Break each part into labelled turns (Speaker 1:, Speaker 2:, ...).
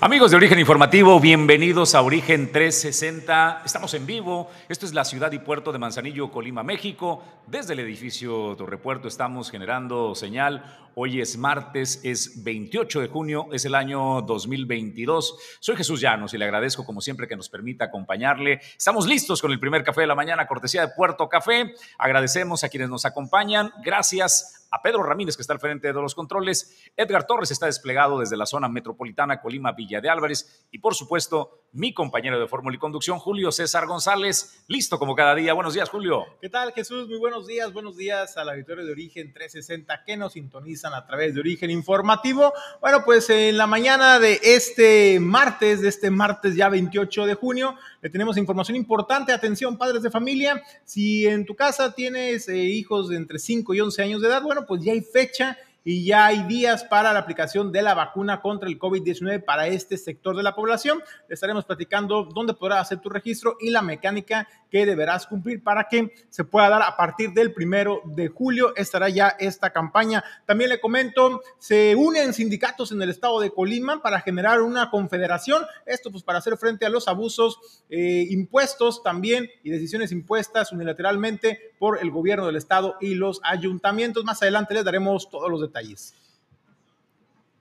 Speaker 1: Amigos de Origen Informativo, bienvenidos a Origen 360. Estamos en vivo. Esto es la ciudad y puerto de Manzanillo, Colima, México. Desde el edificio Torrepuerto estamos generando señal. Hoy es martes, es 28 de junio, es el año 2022. Soy Jesús Llanos y le agradezco como siempre que nos permita acompañarle. Estamos listos con el primer café de la mañana, cortesía de Puerto Café. Agradecemos a quienes nos acompañan. Gracias a Pedro Ramírez, que está al frente de los controles. Edgar Torres está desplegado desde la zona metropolitana Colima Villa de Álvarez. Y por supuesto, mi compañero de Fórmula y Conducción, Julio César González, listo como cada día. Buenos días, Julio.
Speaker 2: ¿Qué tal, Jesús? Muy buenos días. Buenos días a la Victoria de Origen 360 que nos sintonizan a través de Origen Informativo. Bueno, pues en la mañana de este martes, de este martes ya 28 de junio, le tenemos información importante. Atención, padres de familia. Si en tu casa tienes eh, hijos de entre 5 y 11 años de edad, bueno, pues ya hay fecha y ya hay días para la aplicación de la vacuna contra el COVID-19 para este sector de la población. Estaremos platicando dónde podrás hacer tu registro y la mecánica que deberás cumplir para que se pueda dar a partir del primero de julio. Estará ya esta campaña. También le comento, se unen sindicatos en el estado de Colima para generar una confederación. Esto pues para hacer frente a los abusos eh, impuestos también y decisiones impuestas unilateralmente por el gobierno del estado y los ayuntamientos. Más adelante les daremos todos los detalles.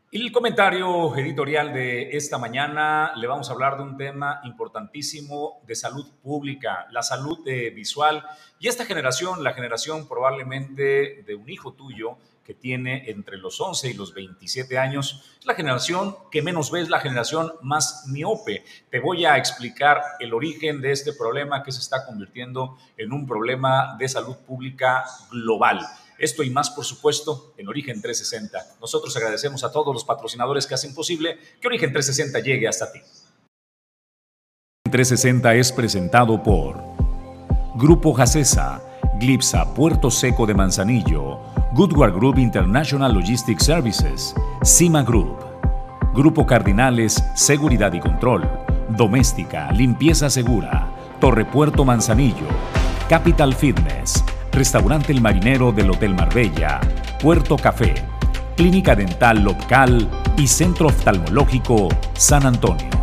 Speaker 1: El comentario editorial de esta mañana le vamos a hablar de un tema importantísimo de salud pública, la salud eh, visual. Y esta generación, la generación probablemente de un hijo tuyo que tiene entre los 11 y los 27 años, es la generación que menos ves, la generación más miope. Te voy a explicar el origen de este problema que se está convirtiendo en un problema de salud pública global. Esto y más, por supuesto, en Origen 360. Nosotros agradecemos a todos los patrocinadores que hacen posible que Origen 360 llegue hasta ti.
Speaker 3: 360 es presentado por Grupo Jacesa, Glipsa Puerto Seco de Manzanillo, Goodward Group International Logistics Services, Cima Group, Grupo Cardinales Seguridad y Control, Doméstica, Limpieza Segura, Torre Puerto Manzanillo, Capital Fitness, Restaurante El Marinero del Hotel Marbella, Puerto Café, Clínica Dental Local y Centro Oftalmológico San Antonio.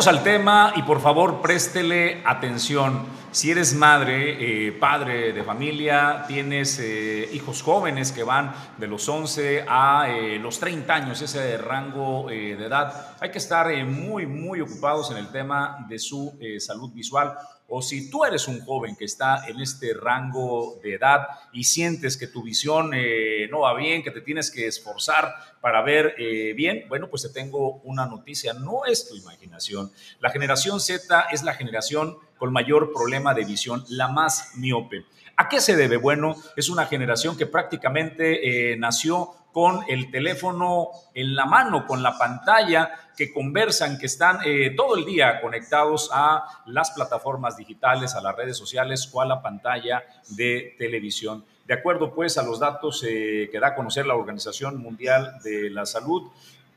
Speaker 1: Vayamos al tema y por favor préstele atención. Si eres madre, eh, padre de familia, tienes eh, hijos jóvenes que van de los 11 a eh, los 30 años, ese rango de edad, hay que estar muy, muy ocupados en el tema de su salud visual o si tú eres un joven que está en este rango de edad y sientes que tu visión eh, no va bien, que te tienes que esforzar para ver eh, bien, bueno, pues te tengo una noticia, no es tu imaginación. La generación Z es la generación con mayor problema de visión, la más miope. ¿A qué se debe? Bueno, es una generación que prácticamente eh, nació con el teléfono en la mano, con la pantalla, que conversan, que están eh, todo el día conectados a las plataformas digitales, a las redes sociales o a la pantalla de televisión. De acuerdo pues a los datos eh, que da a conocer la Organización Mundial de la Salud,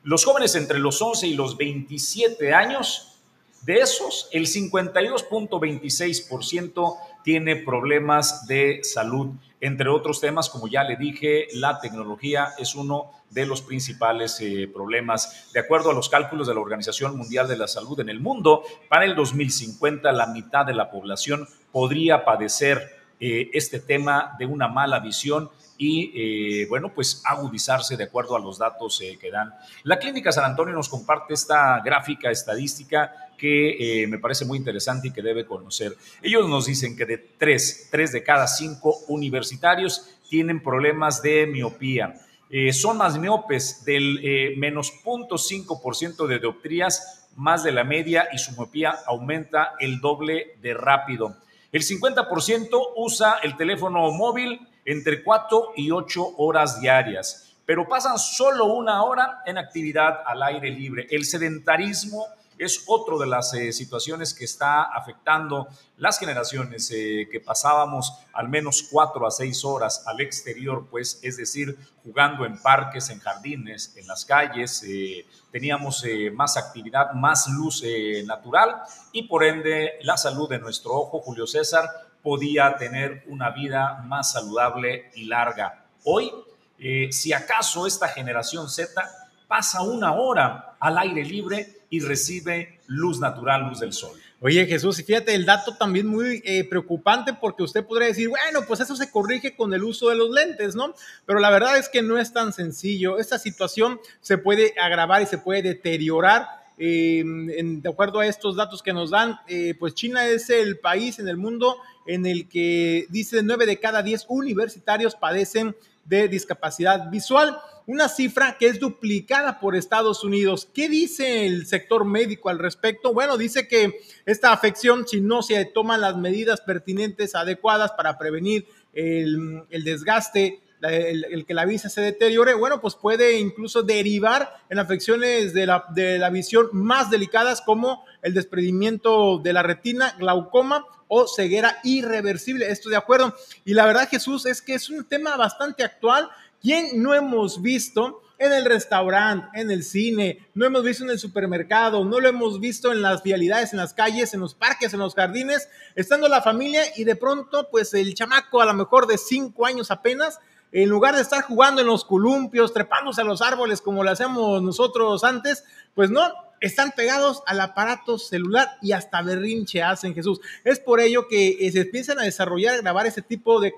Speaker 1: los jóvenes entre los 11 y los 27 años, de esos, el 52.26% tiene problemas de salud entre otros temas, como ya le dije, la tecnología es uno de los principales eh, problemas. De acuerdo a los cálculos de la Organización Mundial de la Salud en el mundo, para el 2050 la mitad de la población podría padecer eh, este tema de una mala visión y, eh, bueno, pues agudizarse de acuerdo a los datos que dan. La Clínica San Antonio nos comparte esta gráfica estadística que eh, me parece muy interesante y que debe conocer. Ellos nos dicen que de tres, tres de cada cinco universitarios tienen problemas de miopía. Eh, son más miopes del eh, menos 0.5% de dioptrías, más de la media, y su miopía aumenta el doble de rápido. El 50% usa el teléfono móvil entre 4 y 8 horas diarias, pero pasan solo una hora en actividad al aire libre. El sedentarismo es otro de las eh, situaciones que está afectando las generaciones eh, que pasábamos al menos cuatro a seis horas al exterior, pues es decir, jugando en parques, en jardines, en las calles, eh, teníamos más actividad, más luz natural y por ende la salud de nuestro ojo, Julio César, podía tener una vida más saludable y larga. Hoy, si acaso esta generación Z pasa una hora al aire libre, y recibe luz natural, luz del sol.
Speaker 2: Oye Jesús, y fíjate el dato también muy eh, preocupante porque usted podría decir, bueno, pues eso se corrige con el uso de los lentes, ¿no? Pero la verdad es que no es tan sencillo. Esta situación se puede agravar y se puede deteriorar. Em, de acuerdo a estos datos que nos dan, eh, pues China es el país en el mundo en el que dice 9 de cada 10 universitarios padecen de discapacidad visual una cifra que es duplicada por Estados Unidos. ¿Qué dice el sector médico al respecto? Bueno, dice que esta afección, si no se toman las medidas pertinentes, adecuadas para prevenir el, desgaste, el, que la vista se deteriore, bueno, pues puede incluso derivar en afecciones de la, de la visión más delicadas como el desprendimiento de la retina, glaucoma o ceguera irreversible. Esto de acuerdo. Y la verdad, Jesús, es que es un tema bastante actual ¿Quién no hemos visto en el restaurante, en el cine, no hemos visto en el supermercado, no lo hemos visto en las vialidades, en las calles, en los parques, en los jardines, estando la familia y de pronto, pues el chamaco a lo mejor de cinco años apenas, en lugar de estar jugando en los columpios, trepándose a los árboles como lo hacemos nosotros antes, pues no, están pegados al aparato celular y hasta berrinche hacen Jesús. Es por ello que se empiezan a desarrollar, a grabar ese tipo de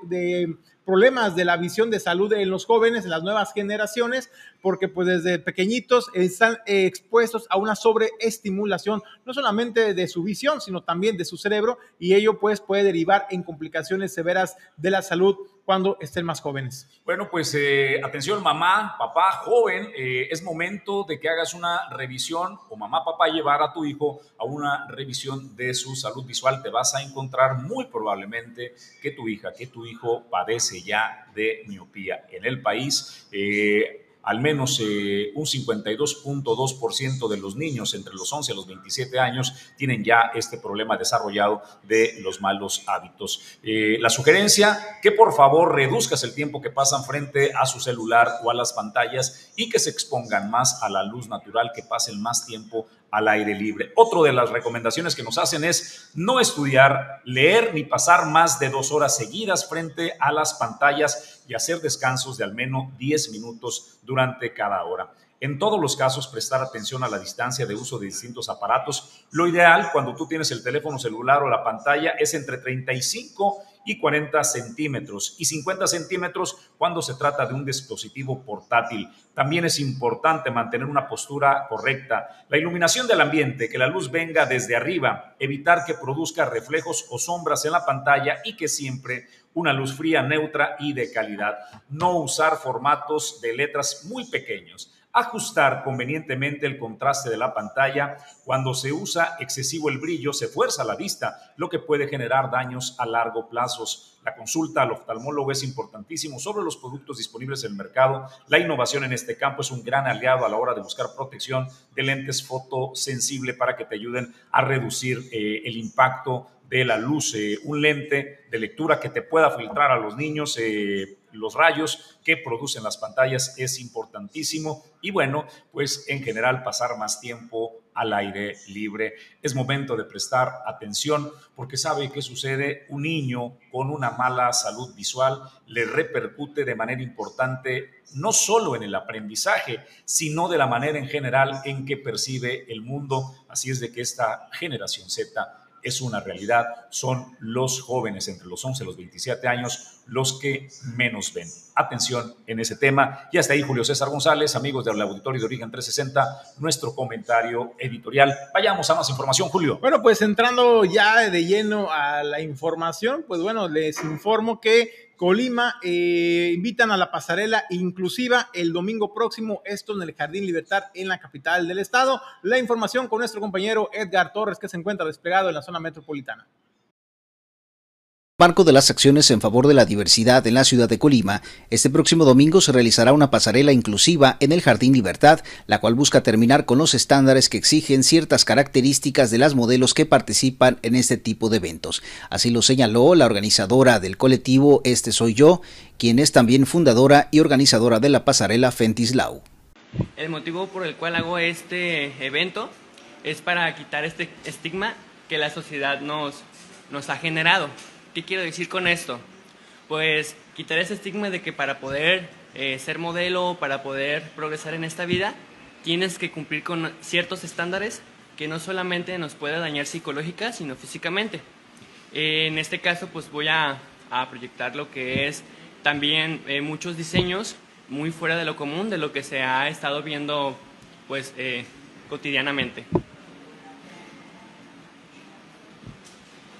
Speaker 2: problemas de la visión de salud en los jóvenes, en las nuevas generaciones, porque pues desde pequeñitos están expuestos a una sobreestimulación, no solamente de su visión, sino también de su cerebro, y ello pues puede derivar en complicaciones severas de la salud cuando estén más jóvenes.
Speaker 1: Bueno, pues eh, atención mamá, papá, joven, eh, es momento de que hagas una revisión o mamá, papá llevar a tu hijo a una revisión de su salud visual. Te vas a encontrar muy probablemente que tu hija, que tu hijo padece ya de miopía en el país. Eh, al menos eh, un 52.2% de los niños entre los 11 y los 27 años tienen ya este problema desarrollado de los malos hábitos. Eh, la sugerencia, que por favor reduzcas el tiempo que pasan frente a su celular o a las pantallas y que se expongan más a la luz natural, que pasen más tiempo al aire libre. Otra de las recomendaciones que nos hacen es no estudiar, leer ni pasar más de dos horas seguidas frente a las pantallas y hacer descansos de al menos 10 minutos durante cada hora. En todos los casos, prestar atención a la distancia de uso de distintos aparatos. Lo ideal cuando tú tienes el teléfono celular o la pantalla es entre 35 y 40 centímetros y 50 centímetros cuando se trata de un dispositivo portátil. También es importante mantener una postura correcta. La iluminación del ambiente, que la luz venga desde arriba, evitar que produzca reflejos o sombras en la pantalla y que siempre una luz fría, neutra y de calidad. No usar formatos de letras muy pequeños ajustar convenientemente el contraste de la pantalla. Cuando se usa excesivo el brillo, se fuerza la vista, lo que puede generar daños a largo plazo. La consulta al oftalmólogo es importantísimo sobre los productos disponibles en el mercado. La innovación en este campo es un gran aliado a la hora de buscar protección de lentes fotosensible para que te ayuden a reducir eh, el impacto de la luz. Eh, un lente de lectura que te pueda filtrar a los niños. Eh, los rayos que producen las pantallas es importantísimo y bueno, pues en general pasar más tiempo al aire libre. Es momento de prestar atención porque sabe qué sucede. Un niño con una mala salud visual le repercute de manera importante no solo en el aprendizaje, sino de la manera en general en que percibe el mundo. Así es de que esta generación Z es una realidad. Son los jóvenes entre los 11 y los 27 años los que menos ven. Atención en ese tema. Y hasta ahí, Julio César González, amigos del Auditorio de Origen 360, nuestro comentario editorial. Vayamos a más información, Julio.
Speaker 2: Bueno, pues entrando ya de lleno a la información, pues bueno, les informo que Colima eh, invitan a la pasarela inclusiva el domingo próximo, esto en el Jardín Libertad en la capital del estado. La información con nuestro compañero Edgar Torres, que se encuentra desplegado en la zona metropolitana.
Speaker 4: Marco de las acciones en favor de la diversidad en la ciudad de Colima, este próximo domingo se realizará una pasarela inclusiva en el Jardín Libertad, la cual busca terminar con los estándares que exigen ciertas características de las modelos que participan en este tipo de eventos. Así lo señaló la organizadora del colectivo Este Soy Yo, quien es también fundadora y organizadora de la pasarela Fentislau.
Speaker 5: El motivo por el cual hago este evento es para quitar este estigma que la sociedad nos, nos ha generado ¿Qué quiero decir con esto? Pues quitar ese estigma de que para poder eh, ser modelo, para poder progresar en esta vida, tienes que cumplir con ciertos estándares que no solamente nos puede dañar psicológica, sino físicamente. en este caso, pues voy a, proyectar lo que es también eh, muchos diseños muy fuera de lo común, de lo que se ha estado viendo pues eh, cotidianamente.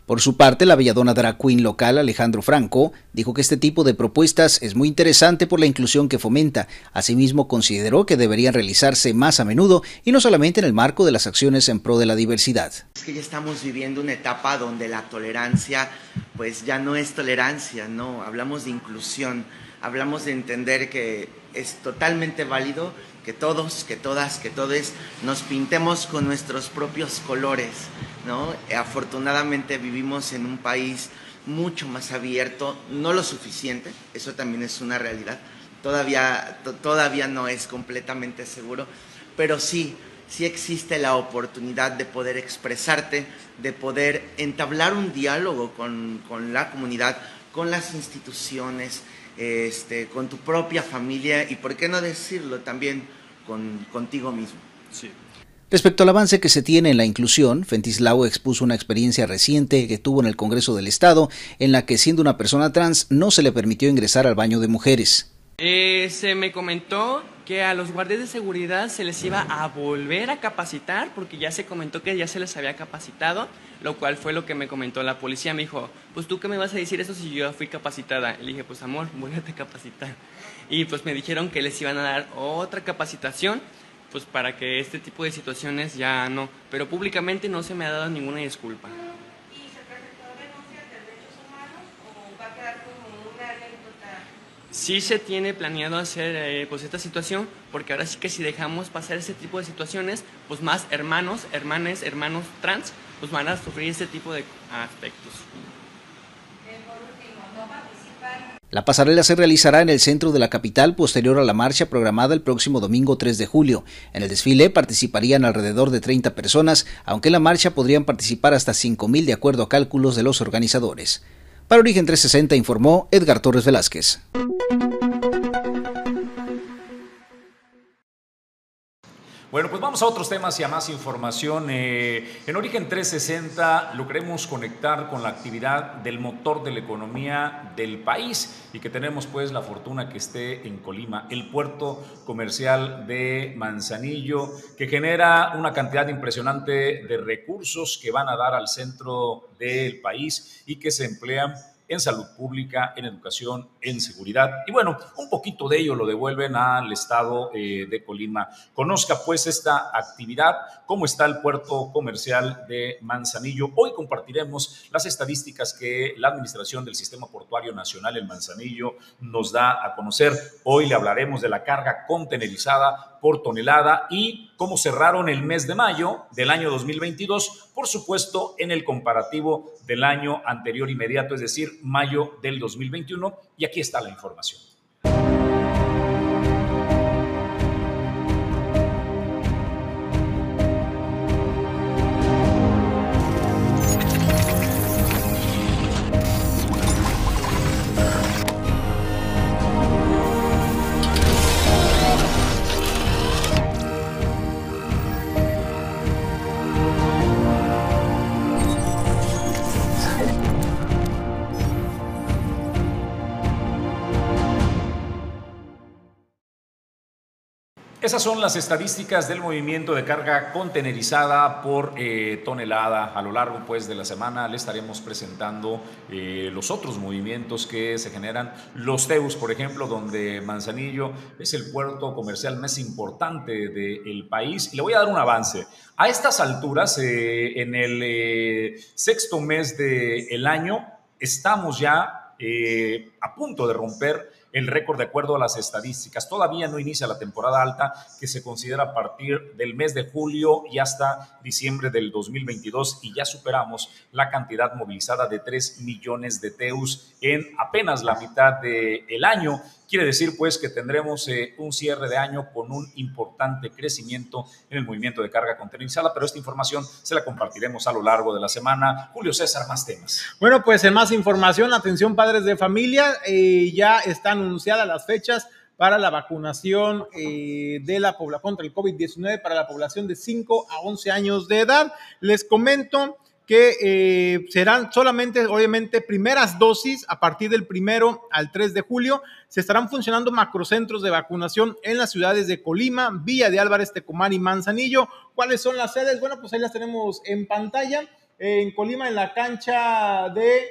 Speaker 4: Por su parte, la belladona drag queen local Alejandro Franco dijo que este tipo de propuestas es muy interesante por la inclusión que fomenta. Asimismo, consideró que deberían realizarse más a menudo y no solamente en el marco de las acciones en pro de la diversidad.
Speaker 6: Es que ya estamos viviendo una etapa donde la tolerancia pues ya no es tolerancia, no, hablamos de inclusión, hablamos de entender que es totalmente válido que todos, que todas, que todos nos pintemos con nuestros propios colores, ¿no? Afortunadamente vivimos en un país mucho más abierto, no lo suficiente, eso también es una realidad, todavía, todavía no es completamente seguro, pero sí, sí existe la oportunidad de poder expresarte, de poder entablar un diálogo con, con la comunidad, con las instituciones, este, con tu propia familia y, por qué no decirlo, también con, contigo mismo.
Speaker 4: Respecto al avance que se tiene en la inclusión, Fentislao expuso una experiencia reciente que tuvo en el Congreso del Estado, en la que siendo una persona trans no se le permitió ingresar al baño de mujeres.
Speaker 5: Eh, se me comentó que a los guardias de seguridad se les iba a volver a capacitar, porque ya se comentó que ya se les había capacitado, lo cual fue lo que me comentó la policía. Me dijo, pues tú qué me vas a decir eso si yo fui capacitada. Le dije, pues amor, voy a capacitar. Y pues me dijeron que les iban a dar otra capacitación, pues para que este tipo de situaciones ya no. Pero públicamente no se me ha dado ninguna disculpa. Sí se tiene planeado hacer eh, pues esta situación, porque ahora sí que si dejamos pasar ese tipo de situaciones, pues más hermanos, hermanes, hermanos trans, pues van a sufrir ese tipo de aspectos.
Speaker 4: La pasarela se realizará en el centro de la capital posterior a la marcha programada el próximo domingo 3 de julio. En el desfile participarían alrededor de 30 personas, aunque en la marcha podrían participar hasta 5.000 de acuerdo a cálculos de los organizadores. Para Origen 360 informó Edgar Torres Velázquez.
Speaker 1: Bueno, pues vamos a otros temas y a más información. Eh, en Origen 360 lo queremos conectar con la actividad del motor de la economía del país y que tenemos pues la fortuna que esté en Colima, el puerto comercial de Manzanillo, que genera una cantidad impresionante de recursos que van a dar al centro del país y que se emplean en salud pública, en educación, en seguridad. Y bueno, un poquito de ello lo devuelven al estado eh, de Colima. Conozca pues esta actividad, cómo está el puerto comercial de Manzanillo. Hoy compartiremos las estadísticas que la Administración del Sistema Portuario Nacional en Manzanillo nos da a conocer. Hoy le hablaremos de la carga contenerizada por tonelada y cómo cerraron el mes de mayo del año 2022, por supuesto en el comparativo del año anterior inmediato, es decir, mayo del 2021. Y aquí está la información. Esas son las estadísticas del movimiento de carga contenerizada por eh, tonelada. A lo largo pues, de la semana le estaremos presentando eh, los otros movimientos que se generan. Los Teus, por ejemplo, donde Manzanillo es el puerto comercial más importante del país. Y le voy a dar un avance. A estas alturas, eh, en el sexto mes del año, estamos ya a punto de romper el récord de acuerdo a las estadísticas. Todavía no inicia la temporada alta que se considera a partir del mes de julio y hasta diciembre del 2022 y ya superamos la cantidad movilizada de 3 millones de TEUs en apenas la mitad del año. Quiere decir pues que tendremos eh, un cierre de año con un importante crecimiento en el movimiento de carga contenerizada, pero esta información se la compartiremos a lo largo de la semana. Julio César, más temas.
Speaker 2: Bueno, pues en más información, atención padres de familia, eh, ya están anunciadas las fechas para la vacunación eh, de la población contra el COVID-19 para la población de 5 a 11 años de edad. Les comento que eh, serán solamente, obviamente, primeras dosis a partir del primero al 3 de julio. Se estarán funcionando macrocentros de vacunación en las ciudades de Colima, Villa de Álvarez, Tecomán y Manzanillo. ¿Cuáles son las sedes? Bueno, pues ahí las tenemos en pantalla. en Colima, en la cancha de.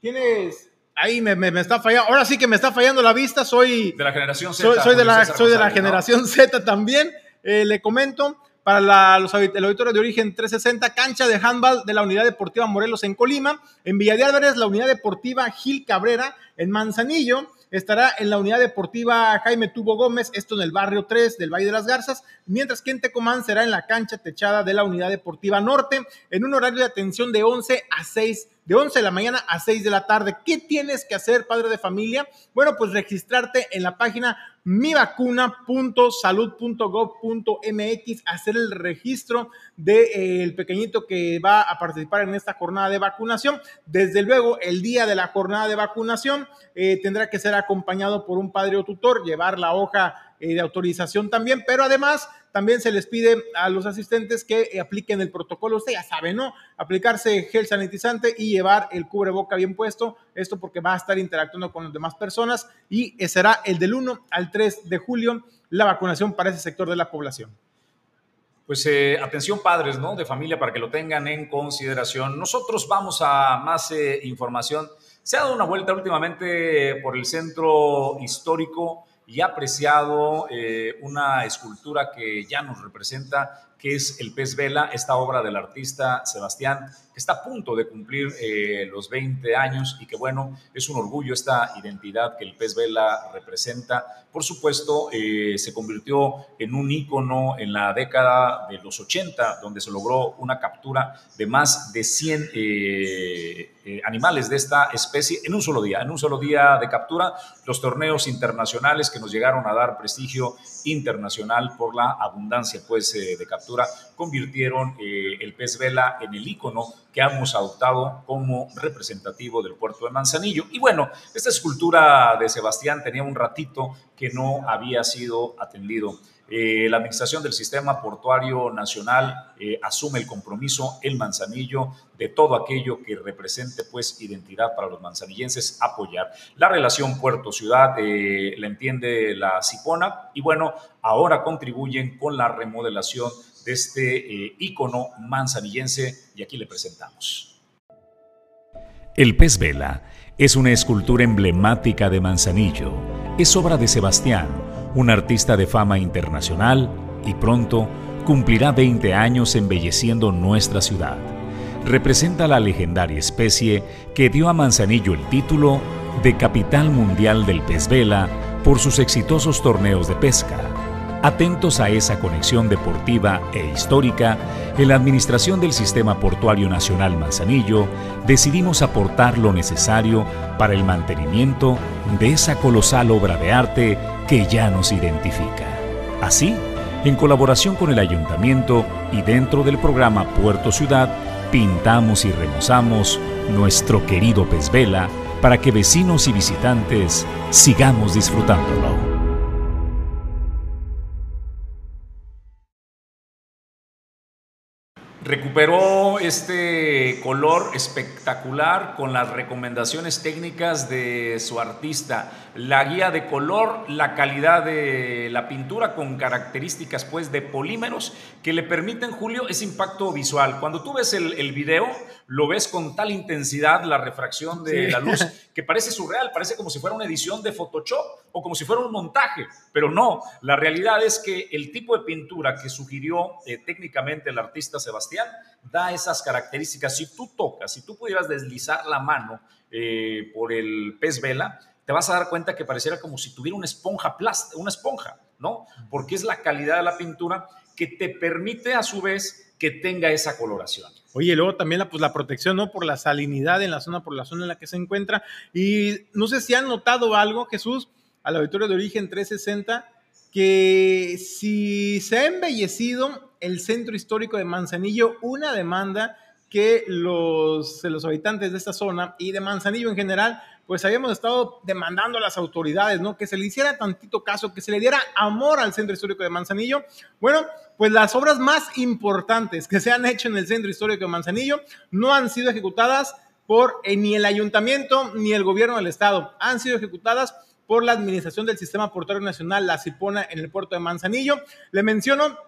Speaker 2: ¿Tienes? Ahí me, me, está fallando. Ahora sí que me está fallando la vista. Soy
Speaker 1: de la generación Z.
Speaker 2: Soy, de, la, soy de la generación Z también. Eh, le comento para la, los, el auditorio de origen 360, cancha de handball de la Unidad Deportiva Morelos en Colima, en Villa de Álvarez, la Unidad Deportiva Gil Cabrera en Manzanillo, estará en la Unidad Deportiva Jaime Tubo Gómez, esto en el barrio 3 del Valle de las Garzas, mientras que en Tecomán será en la cancha techada de la Unidad Deportiva Norte, en un horario de atención de 11 a 6 de 11 de la mañana a 6 de la tarde. ¿Qué tienes que hacer, padre de familia? Bueno, pues registrarte en la página mivacuna.salud.gov.mx, hacer el registro del de, eh, pequeñito que va a participar en esta jornada de vacunación. Desde luego, el día de la jornada de vacunación eh, tendrá que ser acompañado por un padre o tutor, llevar la hoja eh, de autorización también, pero además también se les pide a los asistentes que eh, apliquen el protocolo. Usted ya sabe, ¿no? Aplicarse gel sanitizante y llevar el cubreboca bien puesto. Esto porque va a estar interactuando con las demás personas y será el del 1 al 3 de julio la vacunación para ese sector de la población.
Speaker 1: Pues eh, atención padres, ¿no? De familia para que lo tengan en consideración. Nosotros vamos a más eh, información. Se ha dado una vuelta últimamente por el centro histórico y apreciado eh, una escultura que ya nos representa, que es el pez vela, esta obra del artista Sebastián que está a punto de cumplir eh, los 20 años y que bueno, es un orgullo esta identidad que el pez vela representa. Por supuesto, eh, se convirtió en un ícono en la década de los 80, donde se logró una captura de más de 100 eh, animales de esta especie en un solo día, en un solo día de captura. Los torneos internacionales que nos llegaron a dar prestigio internacional por la abundancia pues, de captura convirtieron el pez vela en el ícono que hemos adoptado como representativo del puerto de Manzanillo. Y bueno, esta escultura de Sebastián tenía un ratito que no había sido atendido. Eh, la Administración del Sistema Portuario Nacional eh, asume el compromiso, el Manzanillo, de todo aquello que represente pues identidad para los manzanillenses, apoyar. La relación puerto-ciudad eh, la entiende la Cipona y bueno, ahora contribuyen con la remodelación de este ícono manzanillense y aquí le presentamos.
Speaker 3: El pez vela es una escultura emblemática de Manzanillo. Es obra de Sebastián, un artista de fama internacional y pronto cumplirá 20 años embelleciendo nuestra ciudad. Representa la legendaria especie que dio a Manzanillo el título de Capital Mundial del Pez Vela por sus exitosos torneos de pesca Atentos a esa conexión deportiva e histórica, en la Administración del Sistema Portuario Nacional Manzanillo decidimos aportar lo necesario para el mantenimiento de esa colosal obra de arte que ya nos identifica. Así, en colaboración con el Ayuntamiento y dentro del programa Puerto Ciudad, pintamos y remozamos nuestro querido pez vela para que vecinos y visitantes sigamos disfrutándolo.
Speaker 1: Recuperó este color espectacular con las recomendaciones técnicas de su artista, la guía de color, la calidad de la pintura con características pues de polímeros que le permiten, Julio, ese impacto visual. Cuando tú ves el, el video, lo ves con tal intensidad la refracción de la luz que parece surreal, parece como si fuera una edición de Photoshop o como si fuera un montaje, pero no, la realidad es que el tipo de pintura que sugirió eh, técnicamente el artista Sebastián Sebastián da esas características. Si tú tocas, si tú pudieras deslizar la mano eh, por el pez vela, te vas a dar cuenta que pareciera como si tuviera una esponja plástica, una esponja, ¿no? Porque es la calidad de la pintura que te permite a su vez que tenga esa coloración.
Speaker 2: Oye, luego también la, pues, la protección, ¿no? Por la salinidad en la zona, por la zona en la que se encuentra. Y no sé si han notado algo, Jesús, al auditorio de origen 360, que si se ha embellecido el centro histórico de Manzanillo, una demanda que los, los habitantes de esta zona y de Manzanillo en general pues habíamos estado demandando a las autoridades, ¿no? Que se le hiciera tantito caso, que se le diera amor al centro histórico de Manzanillo. Bueno, pues las obras más importantes que se han hecho en el centro histórico de Manzanillo no han sido ejecutadas por eh, ni el ayuntamiento ni el gobierno del estado, han sido ejecutadas por la administración del sistema portuario nacional, la CIPONA, en el puerto de Manzanillo. Le menciono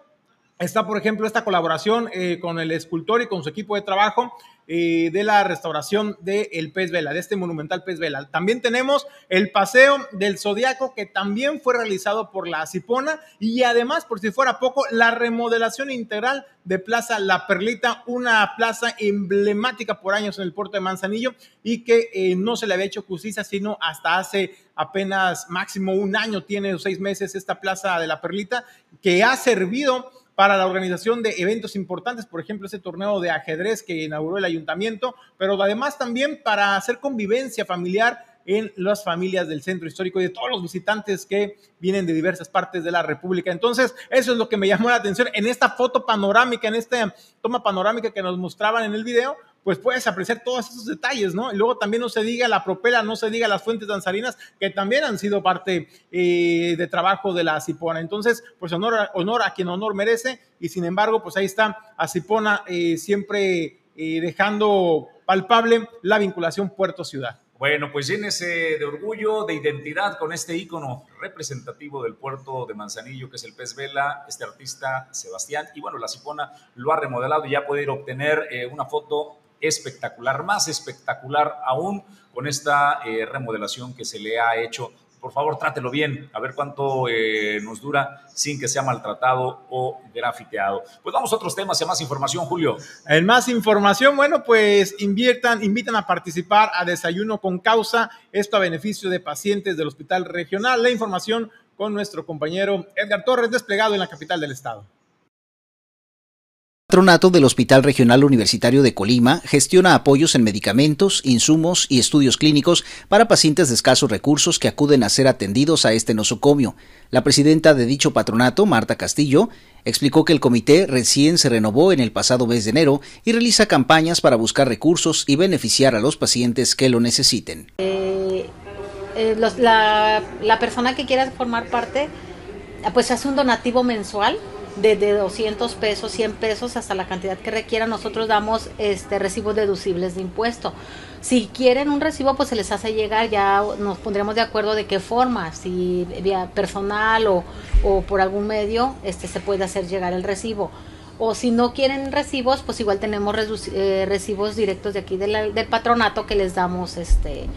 Speaker 2: Está, por ejemplo, esta colaboración eh, con el escultor y con su equipo de trabajo eh, de la restauración del pez vela, de este monumental pez vela. También tenemos el paseo del zodiaco que también fue realizado por la Cipona y además, por si fuera poco, la remodelación integral de Plaza La Perlita, una plaza emblemática por años en el puerto de Manzanillo y que eh, no se le había hecho justicia sino hasta hace apenas máximo un año, tiene seis meses esta Plaza de La Perlita, que ha servido para la organización de eventos importantes, por ejemplo, ese torneo de ajedrez que inauguró el ayuntamiento, pero además también para hacer convivencia familiar en las familias del centro histórico y de todos los visitantes que vienen de diversas partes de la República. Entonces, eso es lo que me llamó la atención en esta foto panorámica, en esta toma panorámica que nos mostraban en el video, pues puedes apreciar todos esos detalles, ¿no? Y luego también no se diga la propela, no se diga las fuentes danzarinas, que también han sido parte eh, de trabajo de la Cipona. Entonces, pues honor, honor a quien honor merece, y sin embargo, pues ahí está a Cipona eh, siempre eh, dejando palpable la vinculación puerto-ciudad.
Speaker 1: Bueno, pues llénese de orgullo, de identidad con este ícono representativo del puerto de Manzanillo, que es el pez vela, este artista Sebastián. Y bueno, la Cipona lo ha remodelado y ya puede ir a obtener una foto espectacular, más espectacular aún con esta eh, remodelación que se le ha hecho. Por favor, trátelo bien, a ver cuánto eh, nos dura sin que sea maltratado o grafiteado. Pues vamos a otros temas y a más información, Julio.
Speaker 2: En más información, bueno, pues inviertan, invitan a participar a Desayuno con Causa, esto a beneficio de pacientes del Hospital Regional. La información con nuestro compañero Edgar Torres, desplegado en la capital del estado.
Speaker 4: Patronato del Hospital Regional Universitario de Colima gestiona apoyos en medicamentos, insumos y estudios clínicos para pacientes de escasos recursos que acuden a ser atendidos a este nosocomio. La presidenta de dicho patronato, Marta Castillo, explicó que el comité recién se renovó en el pasado mes de enero y realiza campañas para buscar recursos y beneficiar a los pacientes que lo necesiten.
Speaker 7: Eh, eh, la, la persona que quiera formar parte, pues hace un donativo mensual desde 200 pesos, 100 pesos hasta la cantidad que requiera, nosotros damos este recibos deducibles de impuesto. Si quieren un recibo, pues se les hace llegar, ya nos pondremos de acuerdo de qué forma, si vía personal o, o por algún medio, este se puede hacer llegar el recibo. O si no quieren recibos, pues igual tenemos eh, recibos directos de aquí del patronato que les damos este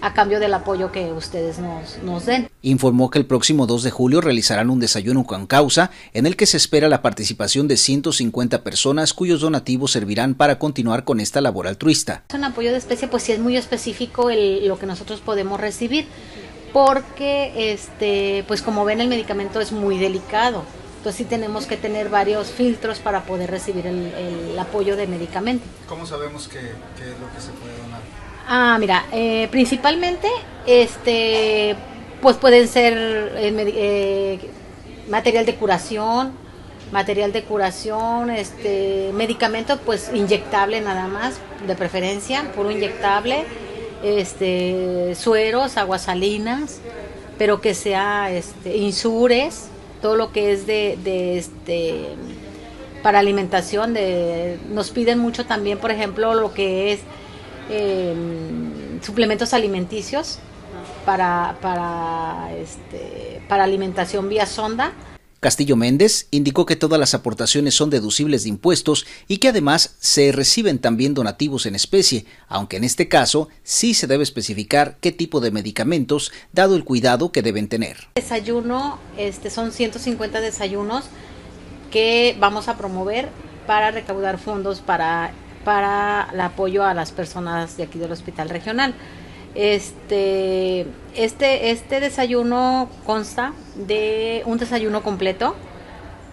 Speaker 7: a cambio del apoyo que ustedes nos, nos den.
Speaker 4: Informó que el próximo 2 de julio realizarán un desayuno con causa en el que se espera la participación de 150 personas cuyos donativos servirán para continuar con esta labor altruista.
Speaker 7: Un apoyo de especie pues sí es muy específico el, lo que nosotros podemos recibir porque este pues como ven el medicamento es muy delicado. Entonces sí tenemos que tener varios filtros para poder recibir el, el apoyo de medicamento.
Speaker 8: ¿Cómo sabemos qué, qué es lo que se puede donar?
Speaker 7: Ah, mira, eh, principalmente, este, pues pueden ser eh, eh, material de curación, material de curación, este, medicamento, pues inyectable nada más, de preferencia, puro inyectable, este, sueros, aguas salinas, pero que sea, este, insures, todo lo que es de, de este, para alimentación, de, nos piden mucho también, por ejemplo, lo que es Em, suplementos alimenticios para, para, este, para alimentación vía sonda.
Speaker 4: Castillo Méndez indicó que todas las aportaciones son deducibles de impuestos y que además se reciben también donativos en especie, aunque en este caso sí se debe especificar qué tipo de medicamentos, dado el cuidado que deben tener.
Speaker 7: Desayuno, este, son 150 desayunos que vamos a promover para recaudar fondos para, para el apoyo a las personas de aquí del hospital regional. Este, este, este desayuno consta de un desayuno completo,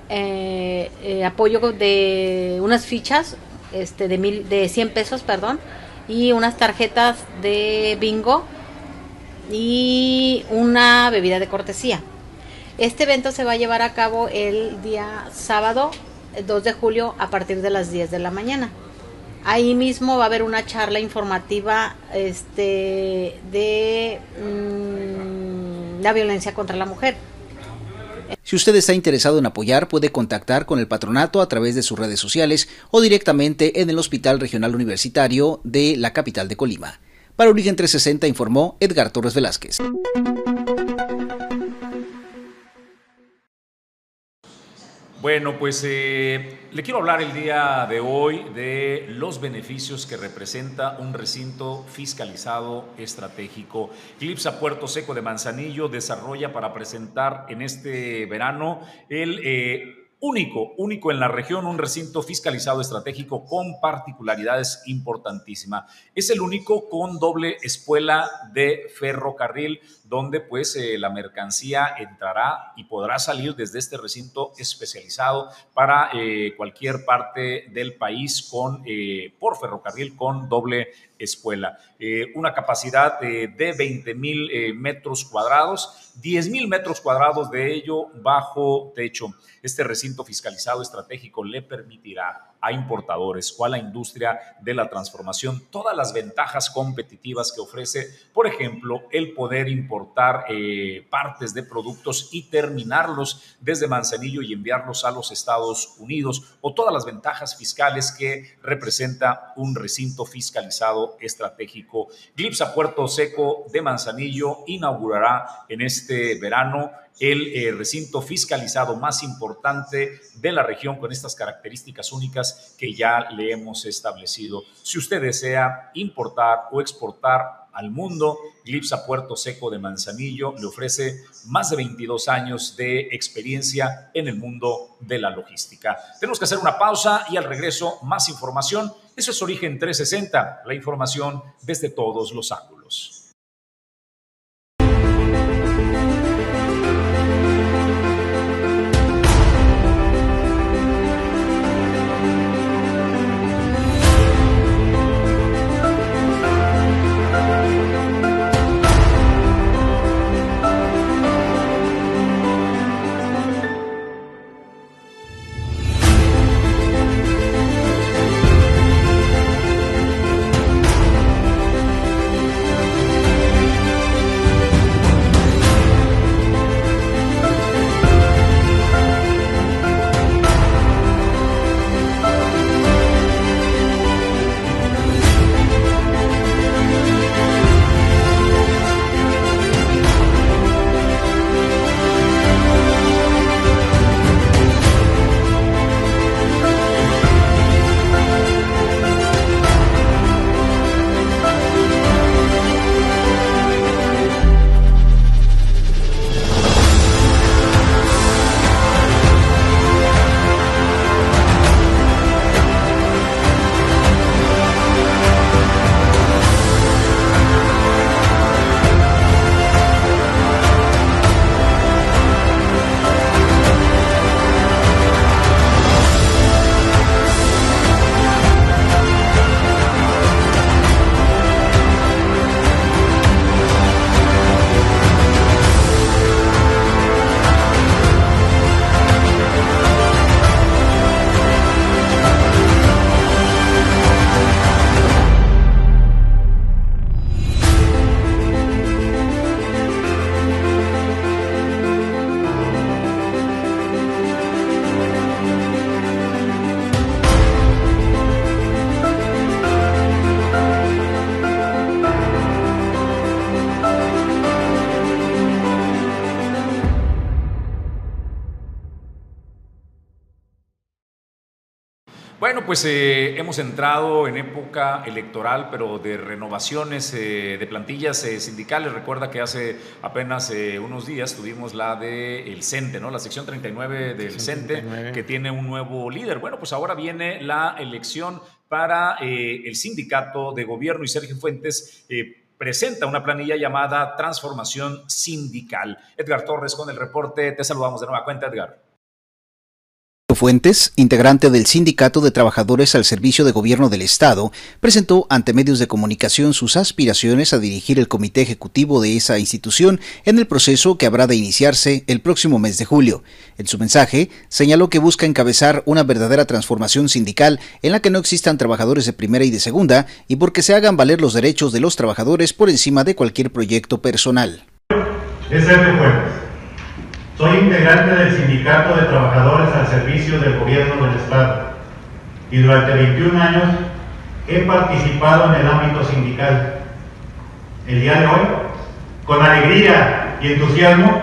Speaker 7: eh, eh, apoyo de unas fichas este, de, mil, de 100 pesos, perdón, y unas tarjetas de bingo y una bebida de cortesía. Este evento se va a llevar a cabo el día sábado 2 de julio a partir de las 10 de la mañana. Ahí mismo va a haber una charla informativa este, de mm, la violencia contra la mujer.
Speaker 4: Si usted está interesado en apoyar, puede contactar con el patronato a través de sus redes sociales o directamente en el Hospital Regional Universitario de la capital de Colima. Para Origen 360 informó Edgar Torres Velázquez.
Speaker 1: Bueno, pues eh, le quiero hablar el día de hoy de los beneficios que representa un recinto fiscalizado estratégico. Clipsa Puerto Seco de Manzanillo desarrolla para presentar en este verano el... Eh, único, único en la región, un recinto fiscalizado estratégico con particularidades importantísimas. Es el único con doble espuela de ferrocarril, donde pues eh, la mercancía entrará y podrá salir desde este recinto especializado para eh, cualquier parte del país con, eh, por ferrocarril con doble espuela. una capacidad de 20 mil metros cuadrados, 10 mil metros cuadrados de ello bajo techo. Este recinto fiscalizado estratégico le permitirá a importadores o a la industria de la transformación todas las ventajas competitivas que ofrece, por ejemplo, el poder importar eh, partes de productos y terminarlos desde Manzanillo y enviarlos a los Estados Unidos o todas las ventajas fiscales que representa un recinto fiscalizado estratégico. Glipsa Puerto Seco de Manzanillo inaugurará en este verano el eh, recinto fiscalizado más importante de la región con estas características únicas que ya le hemos establecido. Si usted desea importar o exportar al mundo, Glipsa Puerto Seco de Manzanillo le ofrece más de 22 años de experiencia en el mundo de la logística. Tenemos que hacer una pausa y al regreso más información. Eso es Origen 360, la información desde todos los ángulos. Pues eh, hemos entrado en época electoral, pero de renovaciones eh, de plantillas eh, sindicales. Recuerda que hace apenas unos días tuvimos la del el CENTE, ¿no? La sección 39 del CENTE, que tiene un nuevo líder. Bueno, pues ahora viene la elección para el sindicato de gobierno y Sergio Fuentes presenta una planilla llamada Transformación Sindical. Edgar Torres con el reporte. Te saludamos de nueva cuenta, Edgar.
Speaker 4: Fuentes, integrante del Sindicato de Trabajadores al Servicio de Gobierno del Estado, presentó ante medios de comunicación sus aspiraciones a dirigir el comité ejecutivo de esa institución en el proceso que habrá de iniciarse el próximo mes de julio. En su mensaje, señaló que busca encabezar una verdadera transformación sindical en la que no existan trabajadores de primera y de segunda y porque se hagan valer los derechos de los trabajadores por encima de cualquier proyecto personal.
Speaker 9: Es soy integrante del Sindicato de Trabajadores al Servicio del Gobierno del Estado y durante 21 años he participado en el ámbito sindical. El día de hoy, con alegría y entusiasmo,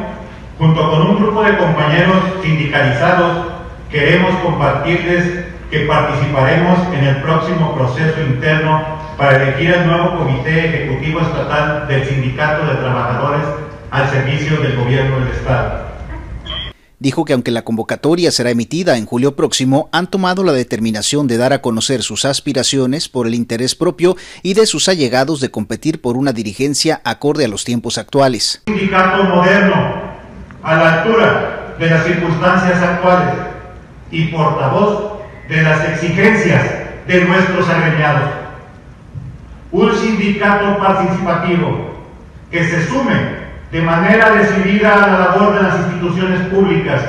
Speaker 9: junto con un grupo de compañeros sindicalizados, queremos compartirles que participaremos en el próximo proceso interno para elegir el nuevo Comité Ejecutivo Estatal del Sindicato de Trabajadores al Servicio del Gobierno del Estado
Speaker 4: dijo que aunque la convocatoria será emitida en julio próximo, han tomado la determinación de dar a conocer sus aspiraciones por el interés propio y de sus allegados de competir por una dirigencia acorde a los tiempos actuales.
Speaker 9: Un sindicato moderno, a la altura de las circunstancias actuales y portavoz de las exigencias de nuestros agremiados. Un sindicato participativo que se sume de manera decidida a la labor de las instituciones públicas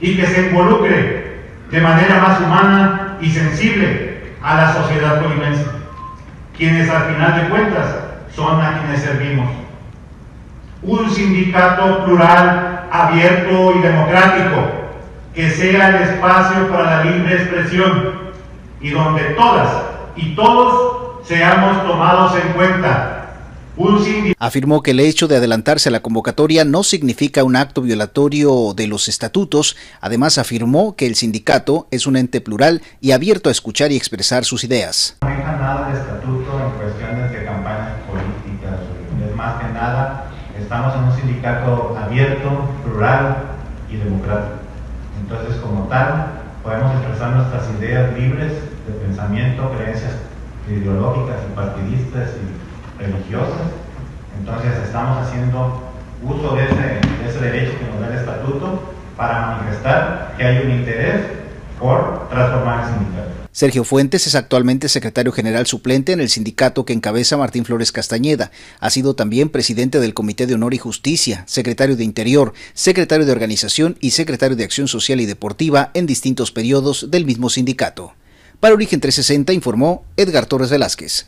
Speaker 9: y que se involucre de manera más humana y sensible a la sociedad colimense, quienes al final de cuentas son a quienes servimos. Un sindicato plural, abierto y democrático, que sea el espacio para la libre expresión y donde todas y todos seamos tomados en cuenta
Speaker 4: Afirmó que el hecho de adelantarse a la convocatoria no significa un acto violatorio de los estatutos. Además, afirmó que el sindicato es un ente plural y abierto a escuchar y expresar sus ideas.
Speaker 9: No deja nada de estatuto en cuestiones de campañas políticas. Es más que nada, estamos en un sindicato abierto, plural y democrático. Entonces, como tal, podemos expresar nuestras ideas libres de pensamiento, creencias ideológicas y partidistas y religiosas. Entonces estamos haciendo uso de ese, derecho que nos da el estatuto para manifestar que hay un interés por transformar el sindicato.
Speaker 4: Sergio Fuentes es actualmente secretario general suplente en el sindicato que encabeza Martín Flores Castañeda. Ha sido también presidente del Comité de Honor y Justicia, secretario de Interior, secretario de Organización y secretario de Acción Social y Deportiva en distintos periodos del mismo sindicato. Para Origen 360 informó Edgar Torres Velázquez.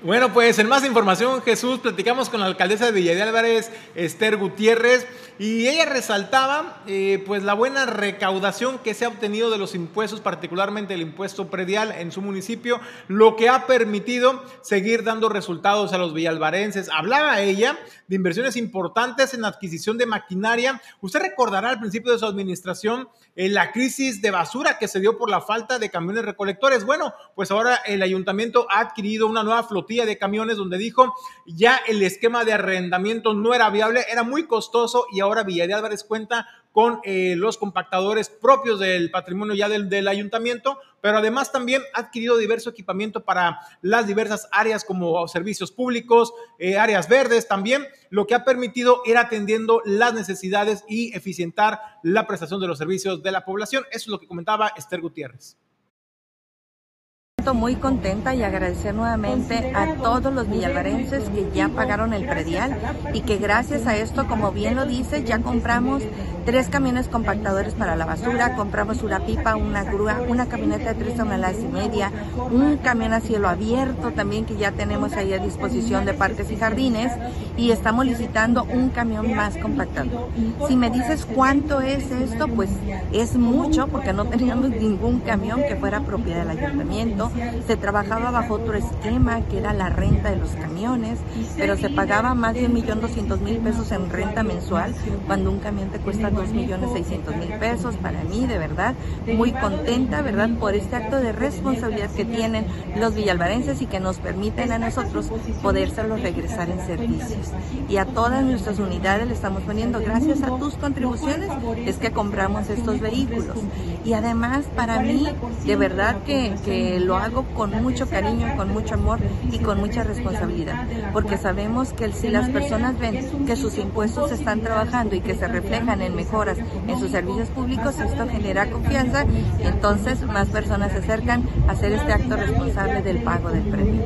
Speaker 2: Bueno, pues en más información, Jesús, platicamos con la alcaldesa de Villa Álvarez, Esther Gutiérrez, y ella resaltaba eh, pues la buena recaudación que se ha obtenido de los impuestos, particularmente el impuesto predial en su municipio, lo que ha permitido seguir dando resultados a los villalvarenses. Hablaba ella de inversiones importantes en adquisición de maquinaria. Usted recordará al principio de su administración eh, la crisis de basura que se dio por la falta de camiones recolectores. Bueno, pues ahora el ayuntamiento ha adquirido una nueva flotilla de camiones donde dijo ya el esquema de arrendamiento no era viable, era muy costoso y ahora Villa de Álvarez cuenta con eh, los compactadores propios del patrimonio ya del, del, ayuntamiento, pero además también ha adquirido diverso equipamiento para las diversas áreas como servicios públicos, eh, áreas verdes también, lo que ha permitido ir atendiendo las necesidades y eficientar la prestación de los servicios de la población. Eso es lo que comentaba Esther Gutiérrez
Speaker 10: muy contenta y agradecer nuevamente a todos los villalvarenses que ya pagaron el predial y que gracias a esto, como bien lo dice, ya compramos tres camiones compactadores para la basura, compramos una pipa, una grúa, una camioneta de tres toneladas y media, un camión a cielo abierto también que ya tenemos ahí a disposición de parques y jardines y estamos licitando un camión más compactado. Si me dices cuánto es esto, pues es mucho porque no teníamos ningún camión que fuera propiedad del ayuntamiento se trabajaba bajo otro esquema que era la renta de los camiones, pero se pagaba más de 1.200.000 pesos en renta mensual cuando un camión te cuesta 2 millones 600 mil pesos. Para mí, de verdad, muy contenta, ¿verdad? Por este acto de responsabilidad que tienen los villalvarenses y que nos permiten a nosotros podérselos regresar en servicios. Y a todas nuestras unidades le estamos poniendo, gracias a tus contribuciones, es que compramos estos vehículos. Y además, para mí, de verdad que, que lo hago con mucho cariño, con mucho amor y con mucha responsabilidad, porque sabemos que si las personas ven que sus impuestos están trabajando y que se reflejan en en sus servicios públicos, esto genera confianza y entonces más personas se acercan a hacer este acto responsable del pago del premio.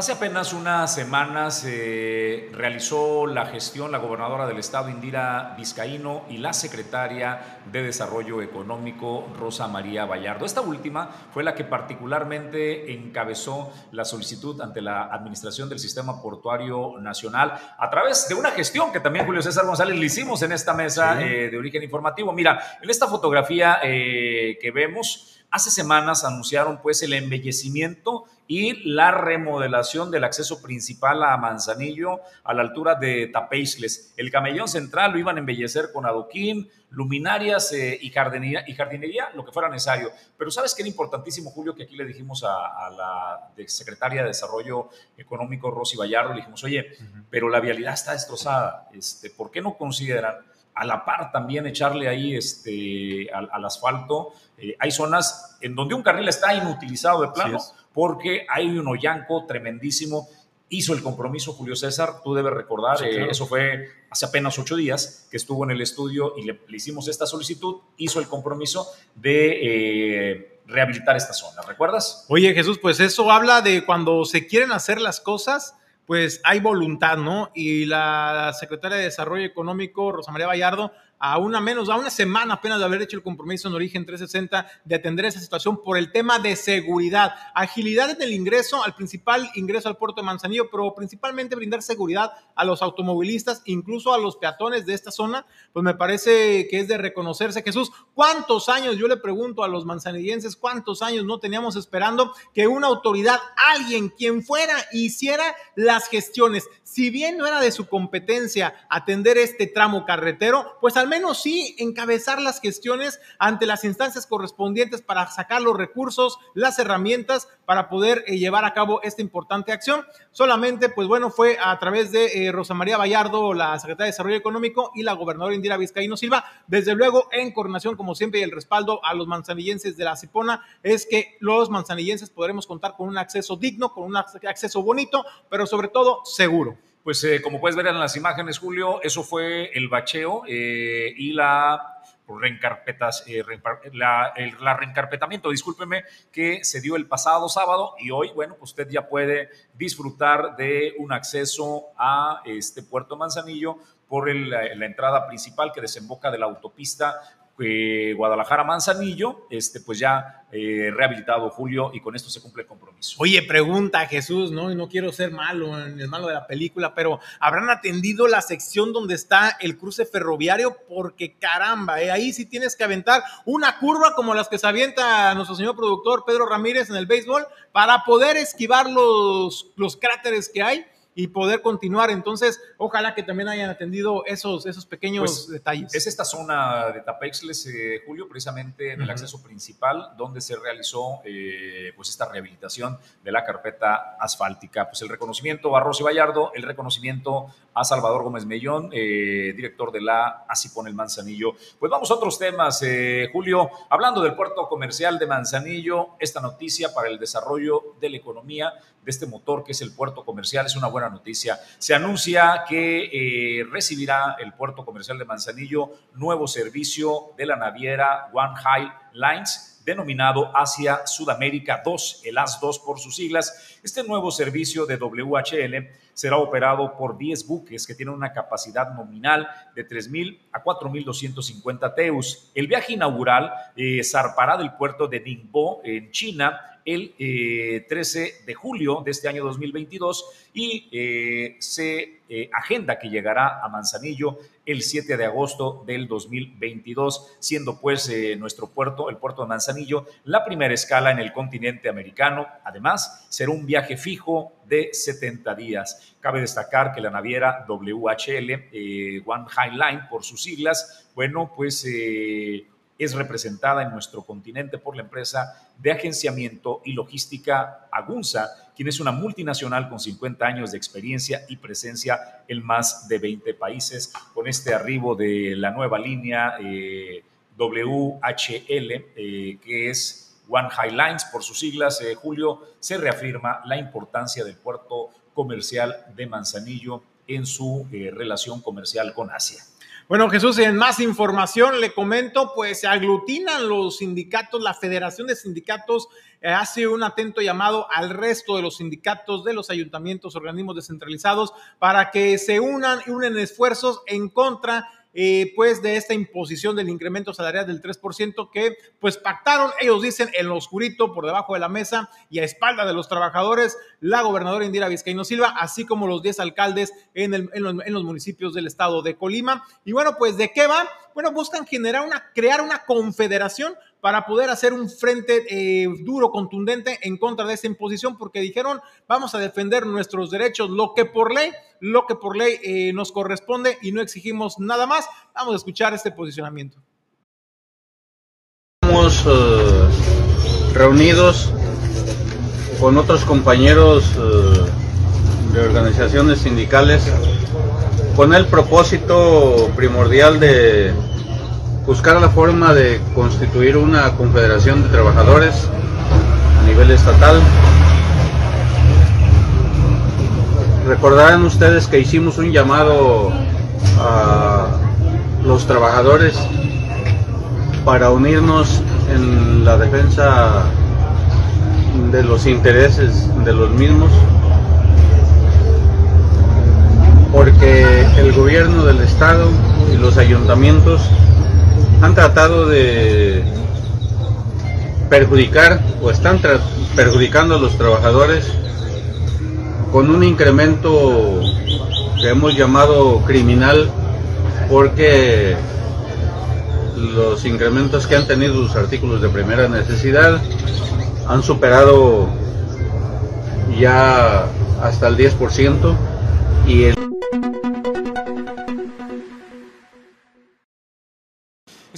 Speaker 1: Hace apenas unas semanas se realizó la gestión la gobernadora del estado Indira Vizcaíno y la secretaria de Desarrollo Económico Rosa María Vallardo. Esta última fue la que particularmente encabezó la solicitud ante la Administración del Sistema Portuario Nacional a través de una gestión que también Julio César González le hicimos en esta mesa eh, de origen informativo. Mira, en esta fotografía eh, que vemos, Hace semanas anunciaron pues el embellecimiento y la remodelación del acceso principal a Manzanillo a la altura de Tapeisles. El camellón central lo iban a embellecer con adoquín, luminarias eh, y, jardinería, y jardinería, lo que fuera necesario. Pero sabes que era importantísimo, Julio, que aquí le dijimos a, la secretaria de Desarrollo Económico, Rosy Vallardo, le dijimos, oye, pero la vialidad está destrozada, este, ¿por qué no consideran a la par también echarle ahí este, al, asfalto. Eh, hay zonas en donde un carril está inutilizado de plano porque hay un hoyanco tremendísimo. Hizo el compromiso Julio César, tú debes recordar, eh, eso fue hace apenas ocho días que estuvo en el estudio y le, hicimos esta solicitud, hizo el compromiso de eh, rehabilitar esta zona, ¿recuerdas?
Speaker 2: Oye Jesús, pues eso habla de cuando se quieren hacer las cosas, pues hay voluntad, ¿no? Y la secretaria de Desarrollo Económico, Rosa María Vallardo, a una menos, a una semana apenas de haber hecho el compromiso en Origen 360 de atender esa situación por el tema de seguridad, agilidad en el ingreso al principal ingreso al puerto de Manzanillo, pero principalmente brindar seguridad a los automovilistas, incluso a los peatones de esta zona, pues me parece que es de reconocerse. Jesús, ¿cuántos años, yo le pregunto a los manzanillenses, cuántos años no teníamos esperando que una autoridad, alguien, quien fuera, hiciera las gestiones? Si bien no era de su competencia atender este tramo carretero, pues al menos sí encabezar las gestiones ante las instancias correspondientes para sacar los recursos, las herramientas para poder eh, llevar a cabo esta importante acción. Solamente, pues bueno, fue a través de eh, Rosa María Vallardo, la secretaria de Desarrollo Económico, y la gobernadora Indira Vizcaíno Silva. Desde luego, en coordinación, como siempre, y el respaldo a los manzanillenses de la Cipona, es que los manzanillenses podremos contar con un acceso digno, con un acceso bonito, pero sobre todo seguro.
Speaker 1: Pues eh, como puedes ver en las imágenes, Julio, eso fue el bacheo eh, y la reencarpetas, eh, la, el reencarpetamiento, discúlpeme, que se dio el pasado sábado y hoy, bueno, pues usted ya puede disfrutar de un acceso a este Puerto Manzanillo por la entrada principal que desemboca de la autopista eh, Guadalajara Manzanillo, este, pues ya eh, rehabilitado Julio y con esto se cumple el compromiso.
Speaker 2: Oye, pregunta Jesús, ¿no? Y no quiero ser malo en el malo de la película, pero ¿habrán atendido la sección donde está el cruce ferroviario? Porque caramba, eh, ahí sí tienes que aventar una curva como las que se avienta nuestro señor productor Pedro Ramírez en el béisbol para poder esquivar los, los cráteres que hay y poder continuar. Entonces, ojalá que también hayan atendido esos, esos pequeños pues, detalles.
Speaker 1: Es esta zona de Tapexles, eh, Julio, precisamente en el acceso principal, donde se realizó eh, pues esta rehabilitación de la carpeta asfáltica. Pues el reconocimiento a Rosy Vallardo, el reconocimiento a Salvador Gómez Mellón, eh, director de la Asipón El Manzanillo. Pues vamos a otros temas, Julio. Hablando del puerto comercial de Manzanillo, esta noticia para el desarrollo de la economía este motor que es el puerto comercial es una buena noticia. Se anuncia que eh, recibirá el puerto comercial de Manzanillo nuevo servicio de la naviera One High Lines denominado Asia Sudamérica 2, el AS2 por sus siglas. Este nuevo servicio de WHL será operado por 10 buques que tienen una capacidad nominal de 3.000 a 4.250 teus. El viaje inaugural eh, zarpará del puerto de Ningbo, en China, el 13 eh, de julio de este año 2022 y eh, se eh, agenda que llegará a Manzanillo el 7 de agosto del 2022, siendo pues nuestro puerto, el puerto de Manzanillo, la primera escala en el continente americano. Además, será un viaje fijo de 70 días. Cabe destacar que la naviera WHL, One High Line por sus siglas, bueno, pues es representada en nuestro continente por la empresa de agenciamiento y logística Agunza, quien es una multinacional con 50 años de experiencia y presencia en más de 20 países. Con este arribo de la nueva línea eh, WHL, eh, que es One High Lines por sus siglas, eh, Julio, se reafirma la importancia del puerto comercial de Manzanillo en su relación comercial con Asia.
Speaker 2: Bueno, Jesús, en más información le comento, pues se aglutinan los sindicatos, la Federación de Sindicatos eh, hace un atento llamado al resto de los sindicatos de los ayuntamientos, organismos descentralizados, para que se unan y unen esfuerzos en contra eh, pues de esta imposición del incremento salarial del 3% que pues pactaron, ellos dicen, en lo oscurito, por debajo de la mesa y a espalda de los trabajadores, la gobernadora Indira Vizcaíno Silva, así como los 10 alcaldes en, el, en, los, en, los, municipios del estado de Colima. Y bueno, pues ¿de qué va? Bueno, buscan generar una, crear una confederación para poder hacer un frente eh, duro, contundente en contra de esa imposición, porque dijeron, vamos a defender nuestros derechos, lo que por ley, lo que por ley eh, nos corresponde y no exigimos nada más. Vamos a escuchar este posicionamiento.
Speaker 11: Estamos eh, reunidos con otros compañeros de organizaciones sindicales con el propósito primordial de buscar la forma de constituir una confederación de trabajadores a nivel estatal. Recordarán ustedes que hicimos un llamado a los trabajadores para unirnos en la defensa de los intereses de los mismos, porque el gobierno del Estado y los ayuntamientos han tratado de perjudicar o están perjudicando a los trabajadores con un incremento que hemos llamado criminal porque los incrementos que han tenido los artículos de primera necesidad han superado ya hasta el 10% y el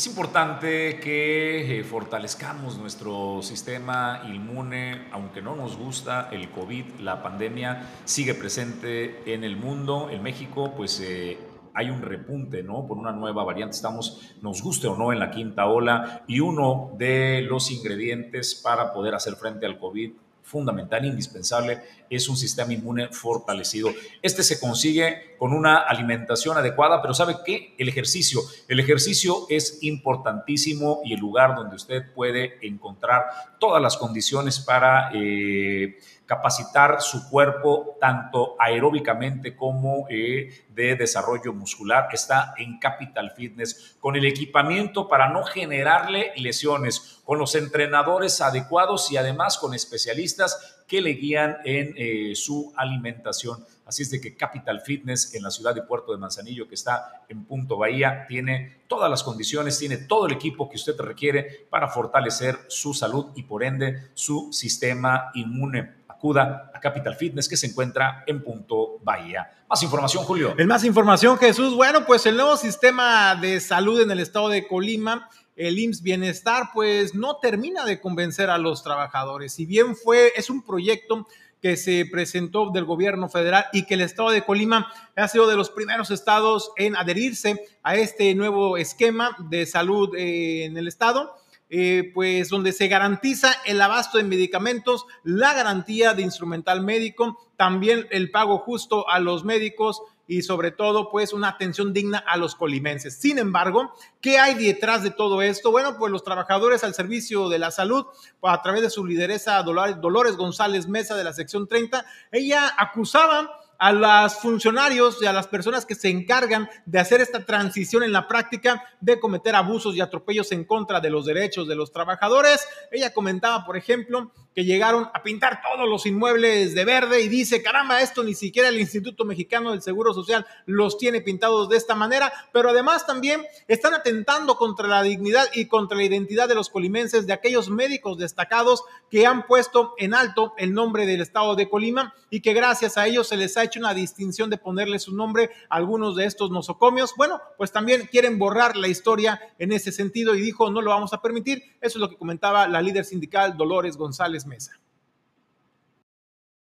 Speaker 1: Es importante que eh, fortalezcamos nuestro sistema inmune, aunque no nos gusta el COVID, la pandemia sigue presente en el mundo, en México, pues eh, hay un repunte, ¿no? Por una nueva variante, estamos, nos guste o no, en la quinta ola, y uno de los ingredientes para poder hacer frente al COVID fundamental, indispensable, es un sistema inmune fortalecido. Este se consigue con una alimentación adecuada, pero ¿sabe qué? El ejercicio. El ejercicio es importantísimo y el lugar donde usted puede encontrar todas las condiciones para... Eh, capacitar su cuerpo tanto aeróbicamente como eh, de desarrollo muscular. Está en Capital Fitness con el equipamiento para no generarle lesiones, con los entrenadores adecuados y además con especialistas que le guían en eh, su alimentación. Así es de que Capital Fitness en la ciudad de Puerto de Manzanillo, que está en Punto Bahía, tiene todas las condiciones, tiene todo el equipo que usted requiere para fortalecer su salud y por ende su sistema inmune acuda a Capital Fitness que se encuentra en Punto Bahía. Más información, Julio.
Speaker 2: En más información, Jesús. Bueno, pues el nuevo sistema de salud en el estado de Colima, el IMSS Bienestar, pues no termina de convencer a los trabajadores. Si bien fue, es un proyecto que se presentó del gobierno federal y que el estado de Colima ha sido de los primeros estados en adherirse a este nuevo esquema de salud eh, en el estado eh, pues donde se garantiza el abasto de medicamentos, la garantía de instrumental médico, también el pago justo a los médicos y sobre todo pues una atención digna a los colimenses. Sin embargo, ¿qué hay detrás de todo esto? Bueno, pues los trabajadores al servicio de la salud, a través de su lideresa Dolores González Mesa de la sección 30, ella acusaba a los funcionarios y a las personas que se encargan de hacer esta transición en la práctica de cometer abusos y atropellos en contra de los derechos de los trabajadores. Ella comentaba, por ejemplo, que llegaron a pintar todos los inmuebles de verde y dice, caramba, esto ni siquiera el Instituto Mexicano del Seguro Social los tiene pintados de esta manera, pero además también están atentando contra la dignidad y contra la identidad de los colimenses, de aquellos médicos destacados que han puesto en alto el nombre del estado de Colima y que gracias a ellos se les ha hecho una distinción de ponerle su nombre a algunos de estos nosocomios. Bueno, pues también quieren borrar la historia en ese sentido y dijo, no lo vamos a permitir. Eso es lo que comentaba la líder sindical Dolores González Mesa.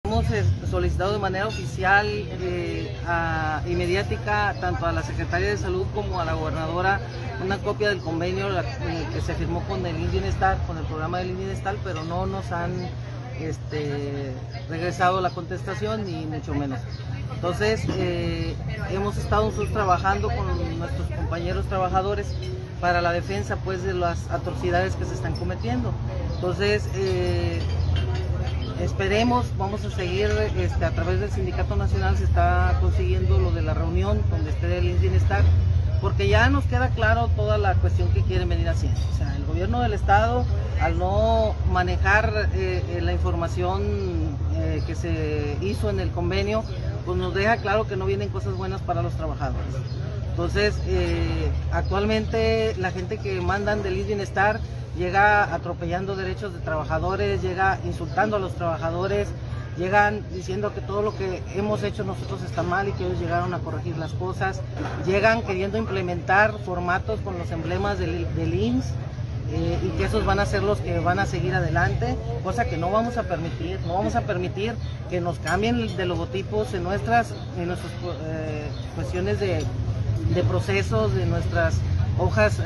Speaker 12: Hemos eh, solicitado de manera oficial eh, mediática tanto a la Secretaría de Salud como a la gobernadora una copia del convenio que se firmó con el Bienestar, con el programa del Bienestar, pero no nos han este, regresado la contestación ni mucho menos. Entonces, hemos estado nosotros trabajando con nuestros compañeros trabajadores para la defensa pues de las atrocidades que se están cometiendo. Entonces, Esperemos, vamos a seguir este, a través del Sindicato Nacional, se está consiguiendo lo de la reunión donde esté el bienestar, porque ya nos queda claro toda la cuestión que quieren venir haciendo. O sea, el gobierno del Estado, al no manejar eh, eh, la información eh, que se hizo en el convenio, pues nos deja claro que no vienen cosas buenas para los trabajadores. Entonces, actualmente la gente que mandan del bienestar llega atropellando derechos de trabajadores, llega insultando a los trabajadores, llegan diciendo que todo lo que hemos hecho nosotros está mal y que ellos llegaron a corregir las cosas, llegan queriendo implementar formatos con los emblemas del, del IMSS. Eh, y que esos van a ser los que van a seguir adelante, cosa que no vamos a permitir, no vamos a permitir que nos cambien de logotipos en nuestras, en nuestras eh, cuestiones de, de, procesos, de nuestras hojas eh,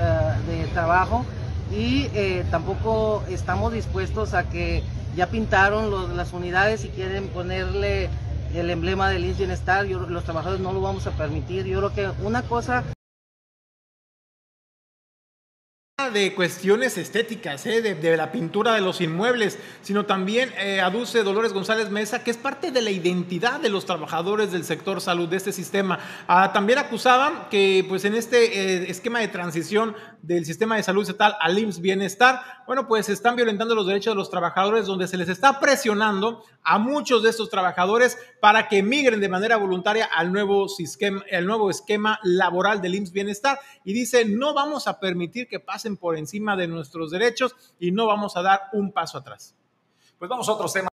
Speaker 12: de trabajo, y eh, tampoco estamos dispuestos a que ya pintaron las unidades y quieren ponerle el emblema del INS Bienestar, los trabajadores no lo vamos a permitir. Yo creo que una cosa
Speaker 2: de cuestiones estéticas, ¿eh? de, la pintura de los inmuebles, sino también eh, aduce Dolores González Mesa que es parte de la identidad de los trabajadores del sector salud de este sistema. Ah, también acusaban que pues en este eh, esquema de transición del sistema de salud estatal al IMSS Bienestar, bueno, pues están violentando los derechos de los trabajadores donde se les está presionando a muchos de estos trabajadores para que migren de manera voluntaria al nuevo, sistema, al nuevo esquema laboral del IMSS Bienestar y dice, no vamos a permitir que pasen por encima de nuestros derechos y no vamos a dar un paso atrás.
Speaker 1: Pues vamos a otros temas.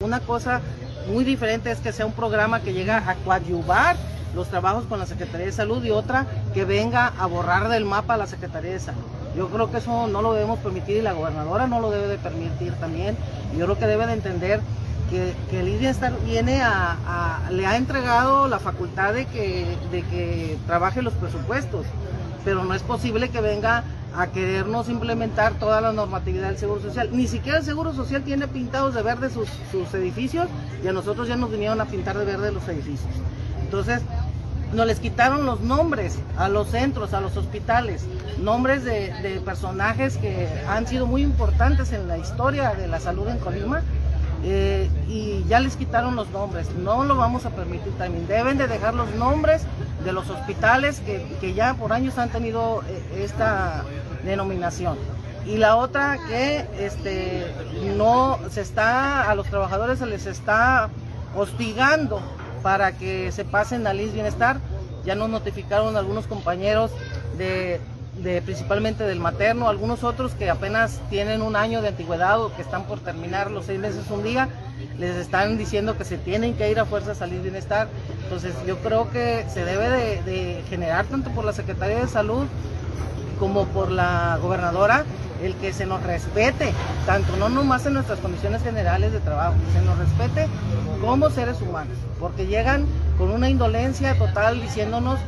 Speaker 12: Una cosa muy diferente es que sea un programa que llega a coadyuvar los trabajos con la Secretaría de Salud y otra que venga a borrar del mapa a la Secretaría de Salud. Yo creo que eso no lo debemos permitir y la gobernadora no lo debe de permitir también. Yo creo que debe de entender que, que el IDESTAR viene a, le ha entregado la facultad de que, de que trabaje los presupuestos, pero no es posible que venga a querernos implementar toda la normatividad del Seguro Social. Ni siquiera el Seguro Social tiene pintados de verde sus, sus edificios y a nosotros ya nos vinieron a pintar de verde los edificios. Entonces, nos les quitaron los nombres a los centros, a los hospitales, nombres de, personajes que han sido muy importantes en la historia de la salud en Colima. Eh, y ya les quitaron los nombres, no lo vamos a permitir también, deben de dejar los nombres de los hospitales que, ya por años han tenido eh, esta denominación. Y la otra que este, no se está, a los trabajadores se les está hostigando para que se pasen al IS Bienestar. Ya nos notificaron algunos compañeros de, principalmente del materno, algunos otros que apenas tienen un año de antigüedad o que están por terminar los seis meses un día, les están diciendo que se tienen que ir a fuerzas al IS Bienestar. Entonces yo creo que se debe de, de generar tanto por la Secretaría de Salud como por la gobernadora el que se nos respete, tanto no nomás en nuestras condiciones generales de trabajo, que se nos respete como seres humanos, porque llegan con una indolencia total diciéndonos...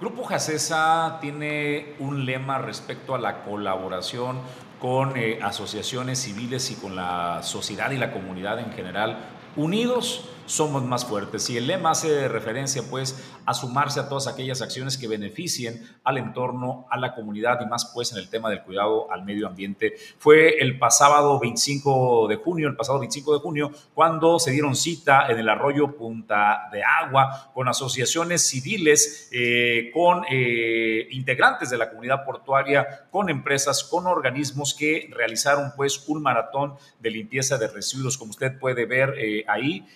Speaker 1: Grupo Jacesa tiene un lema respecto a la colaboración con eh, asociaciones civiles y con la sociedad y la comunidad en general, unidos somos más fuertes. Y el lema hace referencia pues a sumarse a todas aquellas acciones que beneficien al entorno, a la comunidad y más pues en el tema del cuidado al medio ambiente. Fue el pasado 25 de junio, el pasado 25 de junio, cuando se dieron cita en el arroyo Punta de Agua con asociaciones civiles, eh, con eh, integrantes de la comunidad portuaria, con empresas, con organismos que realizaron pues un maratón de limpieza de residuos, como usted puede ver eh, ahí,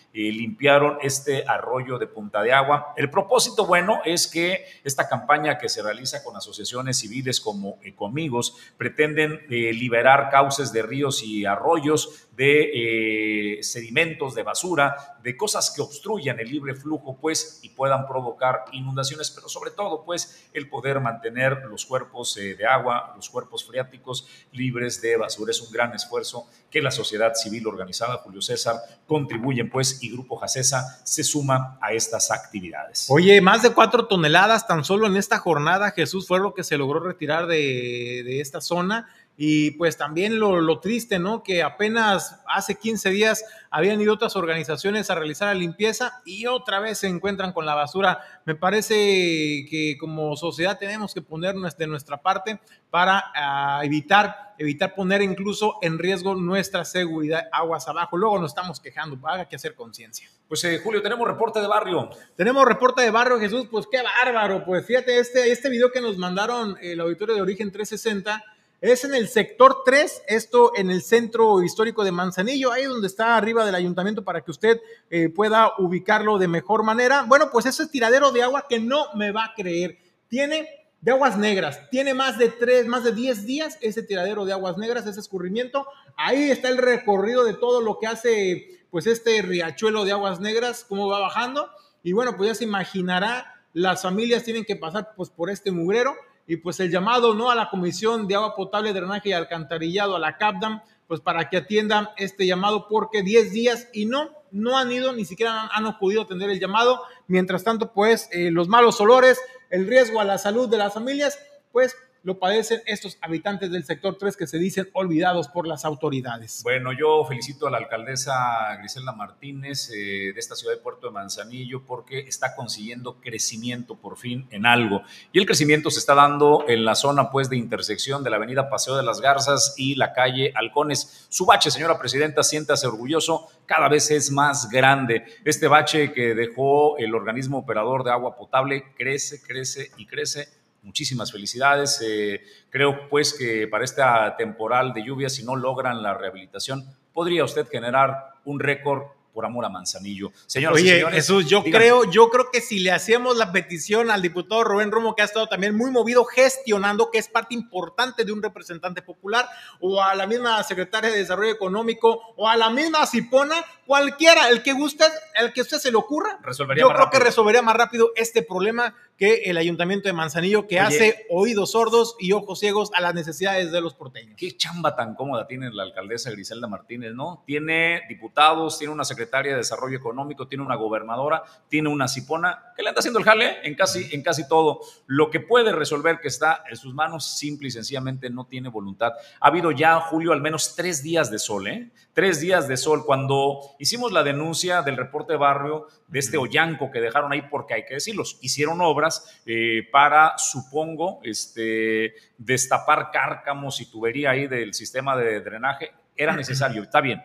Speaker 1: limpiaron este arroyo de Punta de Agua. El propósito bueno es que esta campaña que se realiza con asociaciones civiles como Ecomigos pretenden liberar cauces de ríos y arroyos de eh, sedimentos, de basura, de cosas que obstruyan el libre flujo, pues, y puedan provocar inundaciones, pero sobre todo, pues, el poder mantener los cuerpos eh, de agua, los cuerpos freáticos libres de basura. Es un gran esfuerzo que la sociedad civil organizada, Julio César, contribuyen, pues, y Grupo Jacesa se suma a estas actividades.
Speaker 2: Oye, más de cuatro toneladas tan solo en esta jornada, Jesús, fue lo que se logró retirar de, de esta zona y pues también lo, triste, ¿no? Que apenas hace 15 días habían ido otras organizaciones a realizar la limpieza y otra vez se encuentran con la basura. Me parece que como sociedad tenemos que ponernos de nuestra parte para ah, evitar, evitar poner incluso en riesgo nuestra seguridad aguas abajo. Luego nos estamos quejando, haga que hacer conciencia.
Speaker 1: Pues eh, Julio, tenemos reporte de barrio.
Speaker 2: Tenemos reporte de barrio, Jesús, pues qué bárbaro. Pues fíjate, este, este video que nos mandaron el auditorio de Origen 360 es en el sector 3, esto en el centro histórico de Manzanillo, ahí donde está arriba del ayuntamiento para que usted eh, pueda ubicarlo de mejor manera. Bueno, pues ese tiradero de agua que no me va a creer. Tiene de aguas negras, tiene más de 3, más de 10 días ese tiradero de aguas negras, ese escurrimiento. Ahí está el recorrido de todo lo que hace pues este riachuelo de aguas negras, cómo va bajando. Y bueno, pues ya se imaginará, las familias tienen que pasar pues por este mugrero y pues el llamado no a la Comisión de Agua Potable, Drenaje y Alcantarillado, a la CAPDAM, pues para que atiendan este llamado porque 10 días y no, no han ido, ni siquiera han, podido atender el llamado. Mientras tanto, pues eh, los malos olores, el riesgo a la salud de las familias, pues lo padecen estos habitantes del sector 3 que se dicen olvidados por las autoridades.
Speaker 1: Bueno, yo felicito a la alcaldesa Griselda Martínez eh, de esta ciudad de Puerto de Manzanillo porque está consiguiendo crecimiento por fin en algo. Y el crecimiento se está dando en la zona pues de intersección de la avenida Paseo de las Garzas y la calle Halcones. Su bache, señora presidenta, siéntase orgulloso, cada vez es más grande. Este bache que dejó el organismo operador de agua potable crece, crece y crece Muchísimas felicidades. Eh, creo pues que para esta temporal de lluvia, si no logran la rehabilitación, podría usted generar un récord por amor a Manzanillo.
Speaker 2: Señoras Oye, y señores, Jesús, yo creo, yo creo que si le hacíamos la petición al diputado Rubén Romo, que ha estado también muy movido gestionando, que es parte importante de un representante popular, o a la misma secretaria de Desarrollo Económico, o a la misma Cipona, cualquiera, el que guste, el que usted se le ocurra,
Speaker 1: resolvería
Speaker 2: yo creo que resolvería más rápido este problema que el ayuntamiento de Manzanillo, que hace oídos sordos y ojos ciegos a las necesidades de los porteños.
Speaker 1: Qué chamba tan cómoda tiene la alcaldesa Griselda Martínez, ¿no? Tiene diputados, tiene una secretaria de Desarrollo Económico, tiene una gobernadora, tiene una cipona, que le anda haciendo el jale en casi, en casi todo. Lo que puede resolver que está en sus manos, simple y sencillamente no tiene voluntad. Ha habido ya, Julio, al menos tres días de sol, ¿eh? Tres días de sol. Cuando hicimos la denuncia del reporte de barrio de este Ollanco que dejaron ahí, porque hay que decirlos, hicieron obras eh, para, supongo, este, destapar cárcamos y tubería ahí del sistema de drenaje. Era necesario, está bien.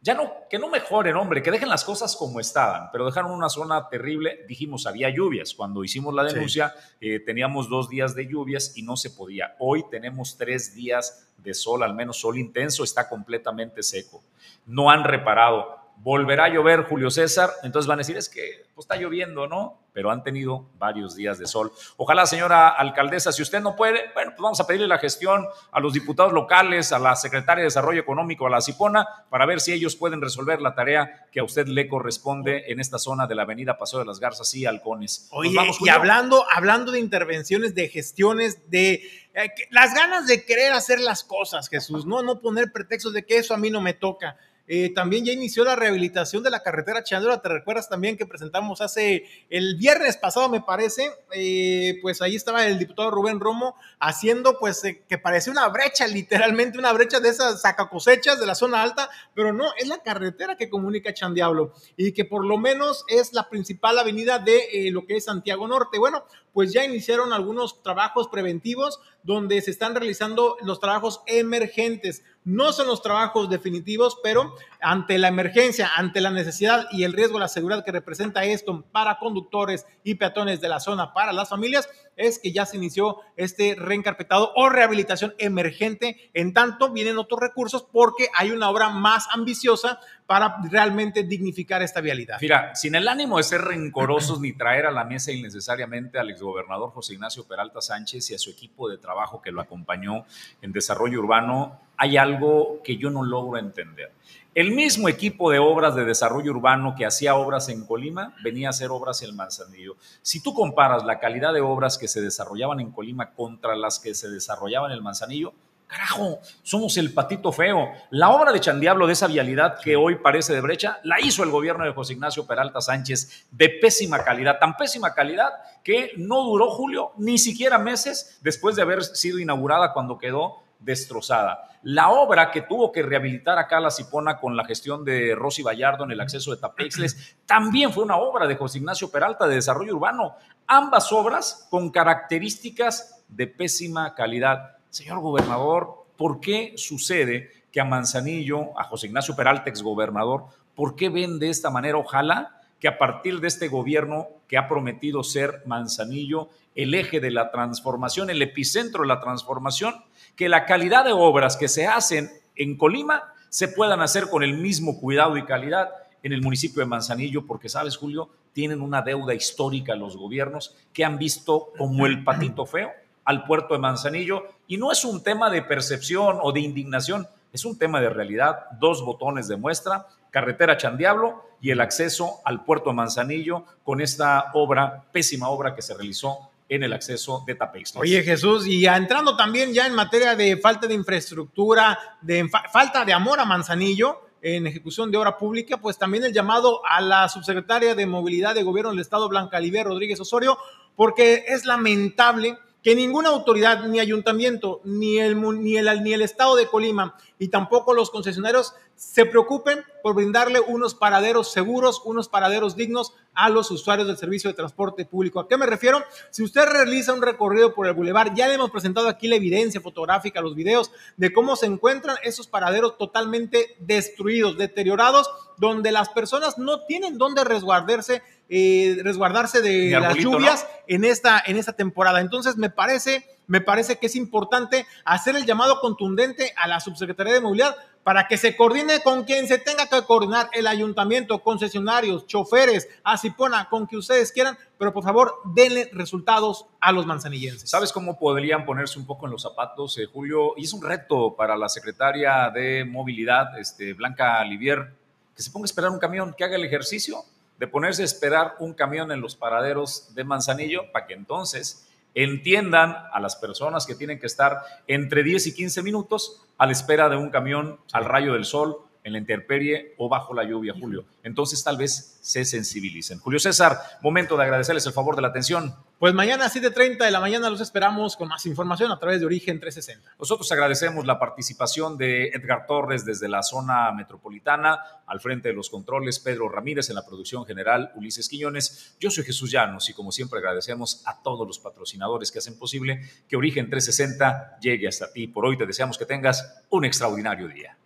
Speaker 1: Ya no, que no mejoren, hombre, que dejen las cosas como estaban, pero dejaron una zona terrible. Dijimos, había lluvias. Cuando hicimos la denuncia, eh, teníamos dos días de lluvias y no se podía. Hoy tenemos tres días de sol, al menos sol intenso, está completamente seco. No han reparado volverá a llover Julio César, entonces van a decir, es que pues, está lloviendo, ¿no? Pero han tenido varios días de sol. Ojalá, señora alcaldesa, si usted no puede, bueno, pues vamos a pedirle la gestión a los diputados locales, a la secretaria de Desarrollo Económico, a la Cipona, para ver si ellos pueden resolver la tarea que a usted le corresponde en esta zona de la avenida Paseo de las Garzas y Halcones.
Speaker 2: Oye, y hablando, hablando de intervenciones, de gestiones, de eh, las ganas de querer hacer las cosas, Jesús, no, no poner pretextos de que eso a mí no me toca. Eh, también ya inició la rehabilitación de la carretera Chandra. Te recuerdas también que presentamos hace el viernes pasado, me parece, eh, pues ahí estaba el diputado Rubén Romo haciendo pues eh, que parece una brecha, literalmente una brecha de esas sacacosechas de la zona alta, pero no, es la carretera que comunica Chandiablo y que por lo menos es la principal avenida de lo que es Santiago Norte. Bueno, pues ya iniciaron algunos trabajos preventivos donde se están realizando los trabajos emergentes. No son los trabajos definitivos, pero ante la emergencia, ante la necesidad y el riesgo la seguridad que representa esto para conductores y peatones de la zona, para las familias, es que ya se inició este reencarpetado o rehabilitación emergente. En tanto, vienen otros recursos porque hay una obra más ambiciosa para realmente dignificar esta vialidad.
Speaker 1: Mira, sin el ánimo de ser rencorosos ni traer a la mesa innecesariamente al exgobernador José Ignacio Peralta Sánchez y a su equipo de trabajo que lo acompañó en desarrollo urbano, hay algo que yo no logro entender. El mismo equipo de obras de desarrollo urbano que hacía obras en Colima venía a hacer obras en Manzanillo. Si tú comparas la calidad de obras que se desarrollaban en Colima contra las que se desarrollaban en el Manzanillo, carajo, somos el patito feo. La obra de Chandiablo de esa vialidad que hoy parece de brecha, la hizo el gobierno de José Ignacio Peralta Sánchez de pésima calidad, tan pésima calidad que no duró Julio ni siquiera meses después de haber sido inaugurada cuando quedó destrozada. La obra que tuvo que rehabilitar acá la Cipona con la gestión de Rosy Vallardo en el acceso de Tapexles también fue una obra de José Ignacio Peralta de desarrollo urbano. Ambas obras con características de pésima calidad. Señor gobernador, ¿por qué sucede que a Manzanillo, a José Ignacio Peralta, exgobernador, ¿por qué ven de esta manera? Ojalá que a partir de este gobierno que ha prometido ser Manzanillo el eje de la transformación, el epicentro de la transformación, que la calidad de obras que se hacen en Colima se puedan hacer con el mismo cuidado y calidad en el municipio de Manzanillo, porque sabes, Julio, tienen una deuda histórica los gobiernos que han visto como el patito feo al puerto de Manzanillo. Y no es un tema de percepción o de indignación, es un tema de realidad, dos botones de muestra, carretera Chandiablo y el acceso al puerto de Manzanillo con esta obra, pésima obra que se realizó en el acceso de Tapex.
Speaker 2: Oye Jesús, y entrando también ya en materia de falta de infraestructura, de falta de amor a Manzanillo, en ejecución de obra pública, pues también el llamado a la subsecretaria de Movilidad de Gobierno del Estado, Blanca Oliver Rodríguez Osorio, porque es lamentable que ninguna autoridad, ni ayuntamiento, ni el, ni, el, ni el Estado de Colima, y tampoco los concesionarios se preocupen por brindarle unos paraderos seguros, unos paraderos dignos a los usuarios del servicio de transporte público. ¿A qué me refiero? Si usted realiza un recorrido por el bulevar, ya le hemos presentado aquí la evidencia fotográfica, los videos de cómo se encuentran esos paraderos totalmente destruidos, deteriorados, donde las personas no tienen dónde resguardarse eh, resguardarse de las lluvias en, esta, en esta temporada. Entonces, me parece, me parece que es importante hacer el llamado contundente a la Subsecretaría de Movilidad para que se coordine con quien se tenga que coordinar, el ayuntamiento, concesionarios, choferes, Asipona, con que ustedes quieran, pero por favor denle resultados a los manzanillenses.
Speaker 1: ¿Sabes cómo podrían ponerse un poco en los zapatos, eh, Julio? Y es un reto para la secretaria de Movilidad, este, Blanca Livier, que se ponga a esperar un camión, que haga el ejercicio de ponerse a esperar un camión en los paraderos de Manzanillo para que entonces entiendan a las personas que tienen que estar entre 10 y 15 minutos a la espera de un camión al rayo del sol en la intemperie o bajo la lluvia, Julio. Entonces tal vez se sensibilicen. Julio César, momento de agradecerles el favor de la atención.
Speaker 2: Pues mañana a 7.30 de la mañana los esperamos con más información a través de Origen 360.
Speaker 1: Nosotros agradecemos la participación de Edgar Torres desde la zona metropolitana, al frente de los controles Pedro Ramírez, en la producción general Ulises Quiñones. Yo soy Jesús Llanos y como siempre agradecemos a todos los patrocinadores que hacen posible que Origen 360 llegue hasta ti. Por hoy te deseamos que tengas un extraordinario día.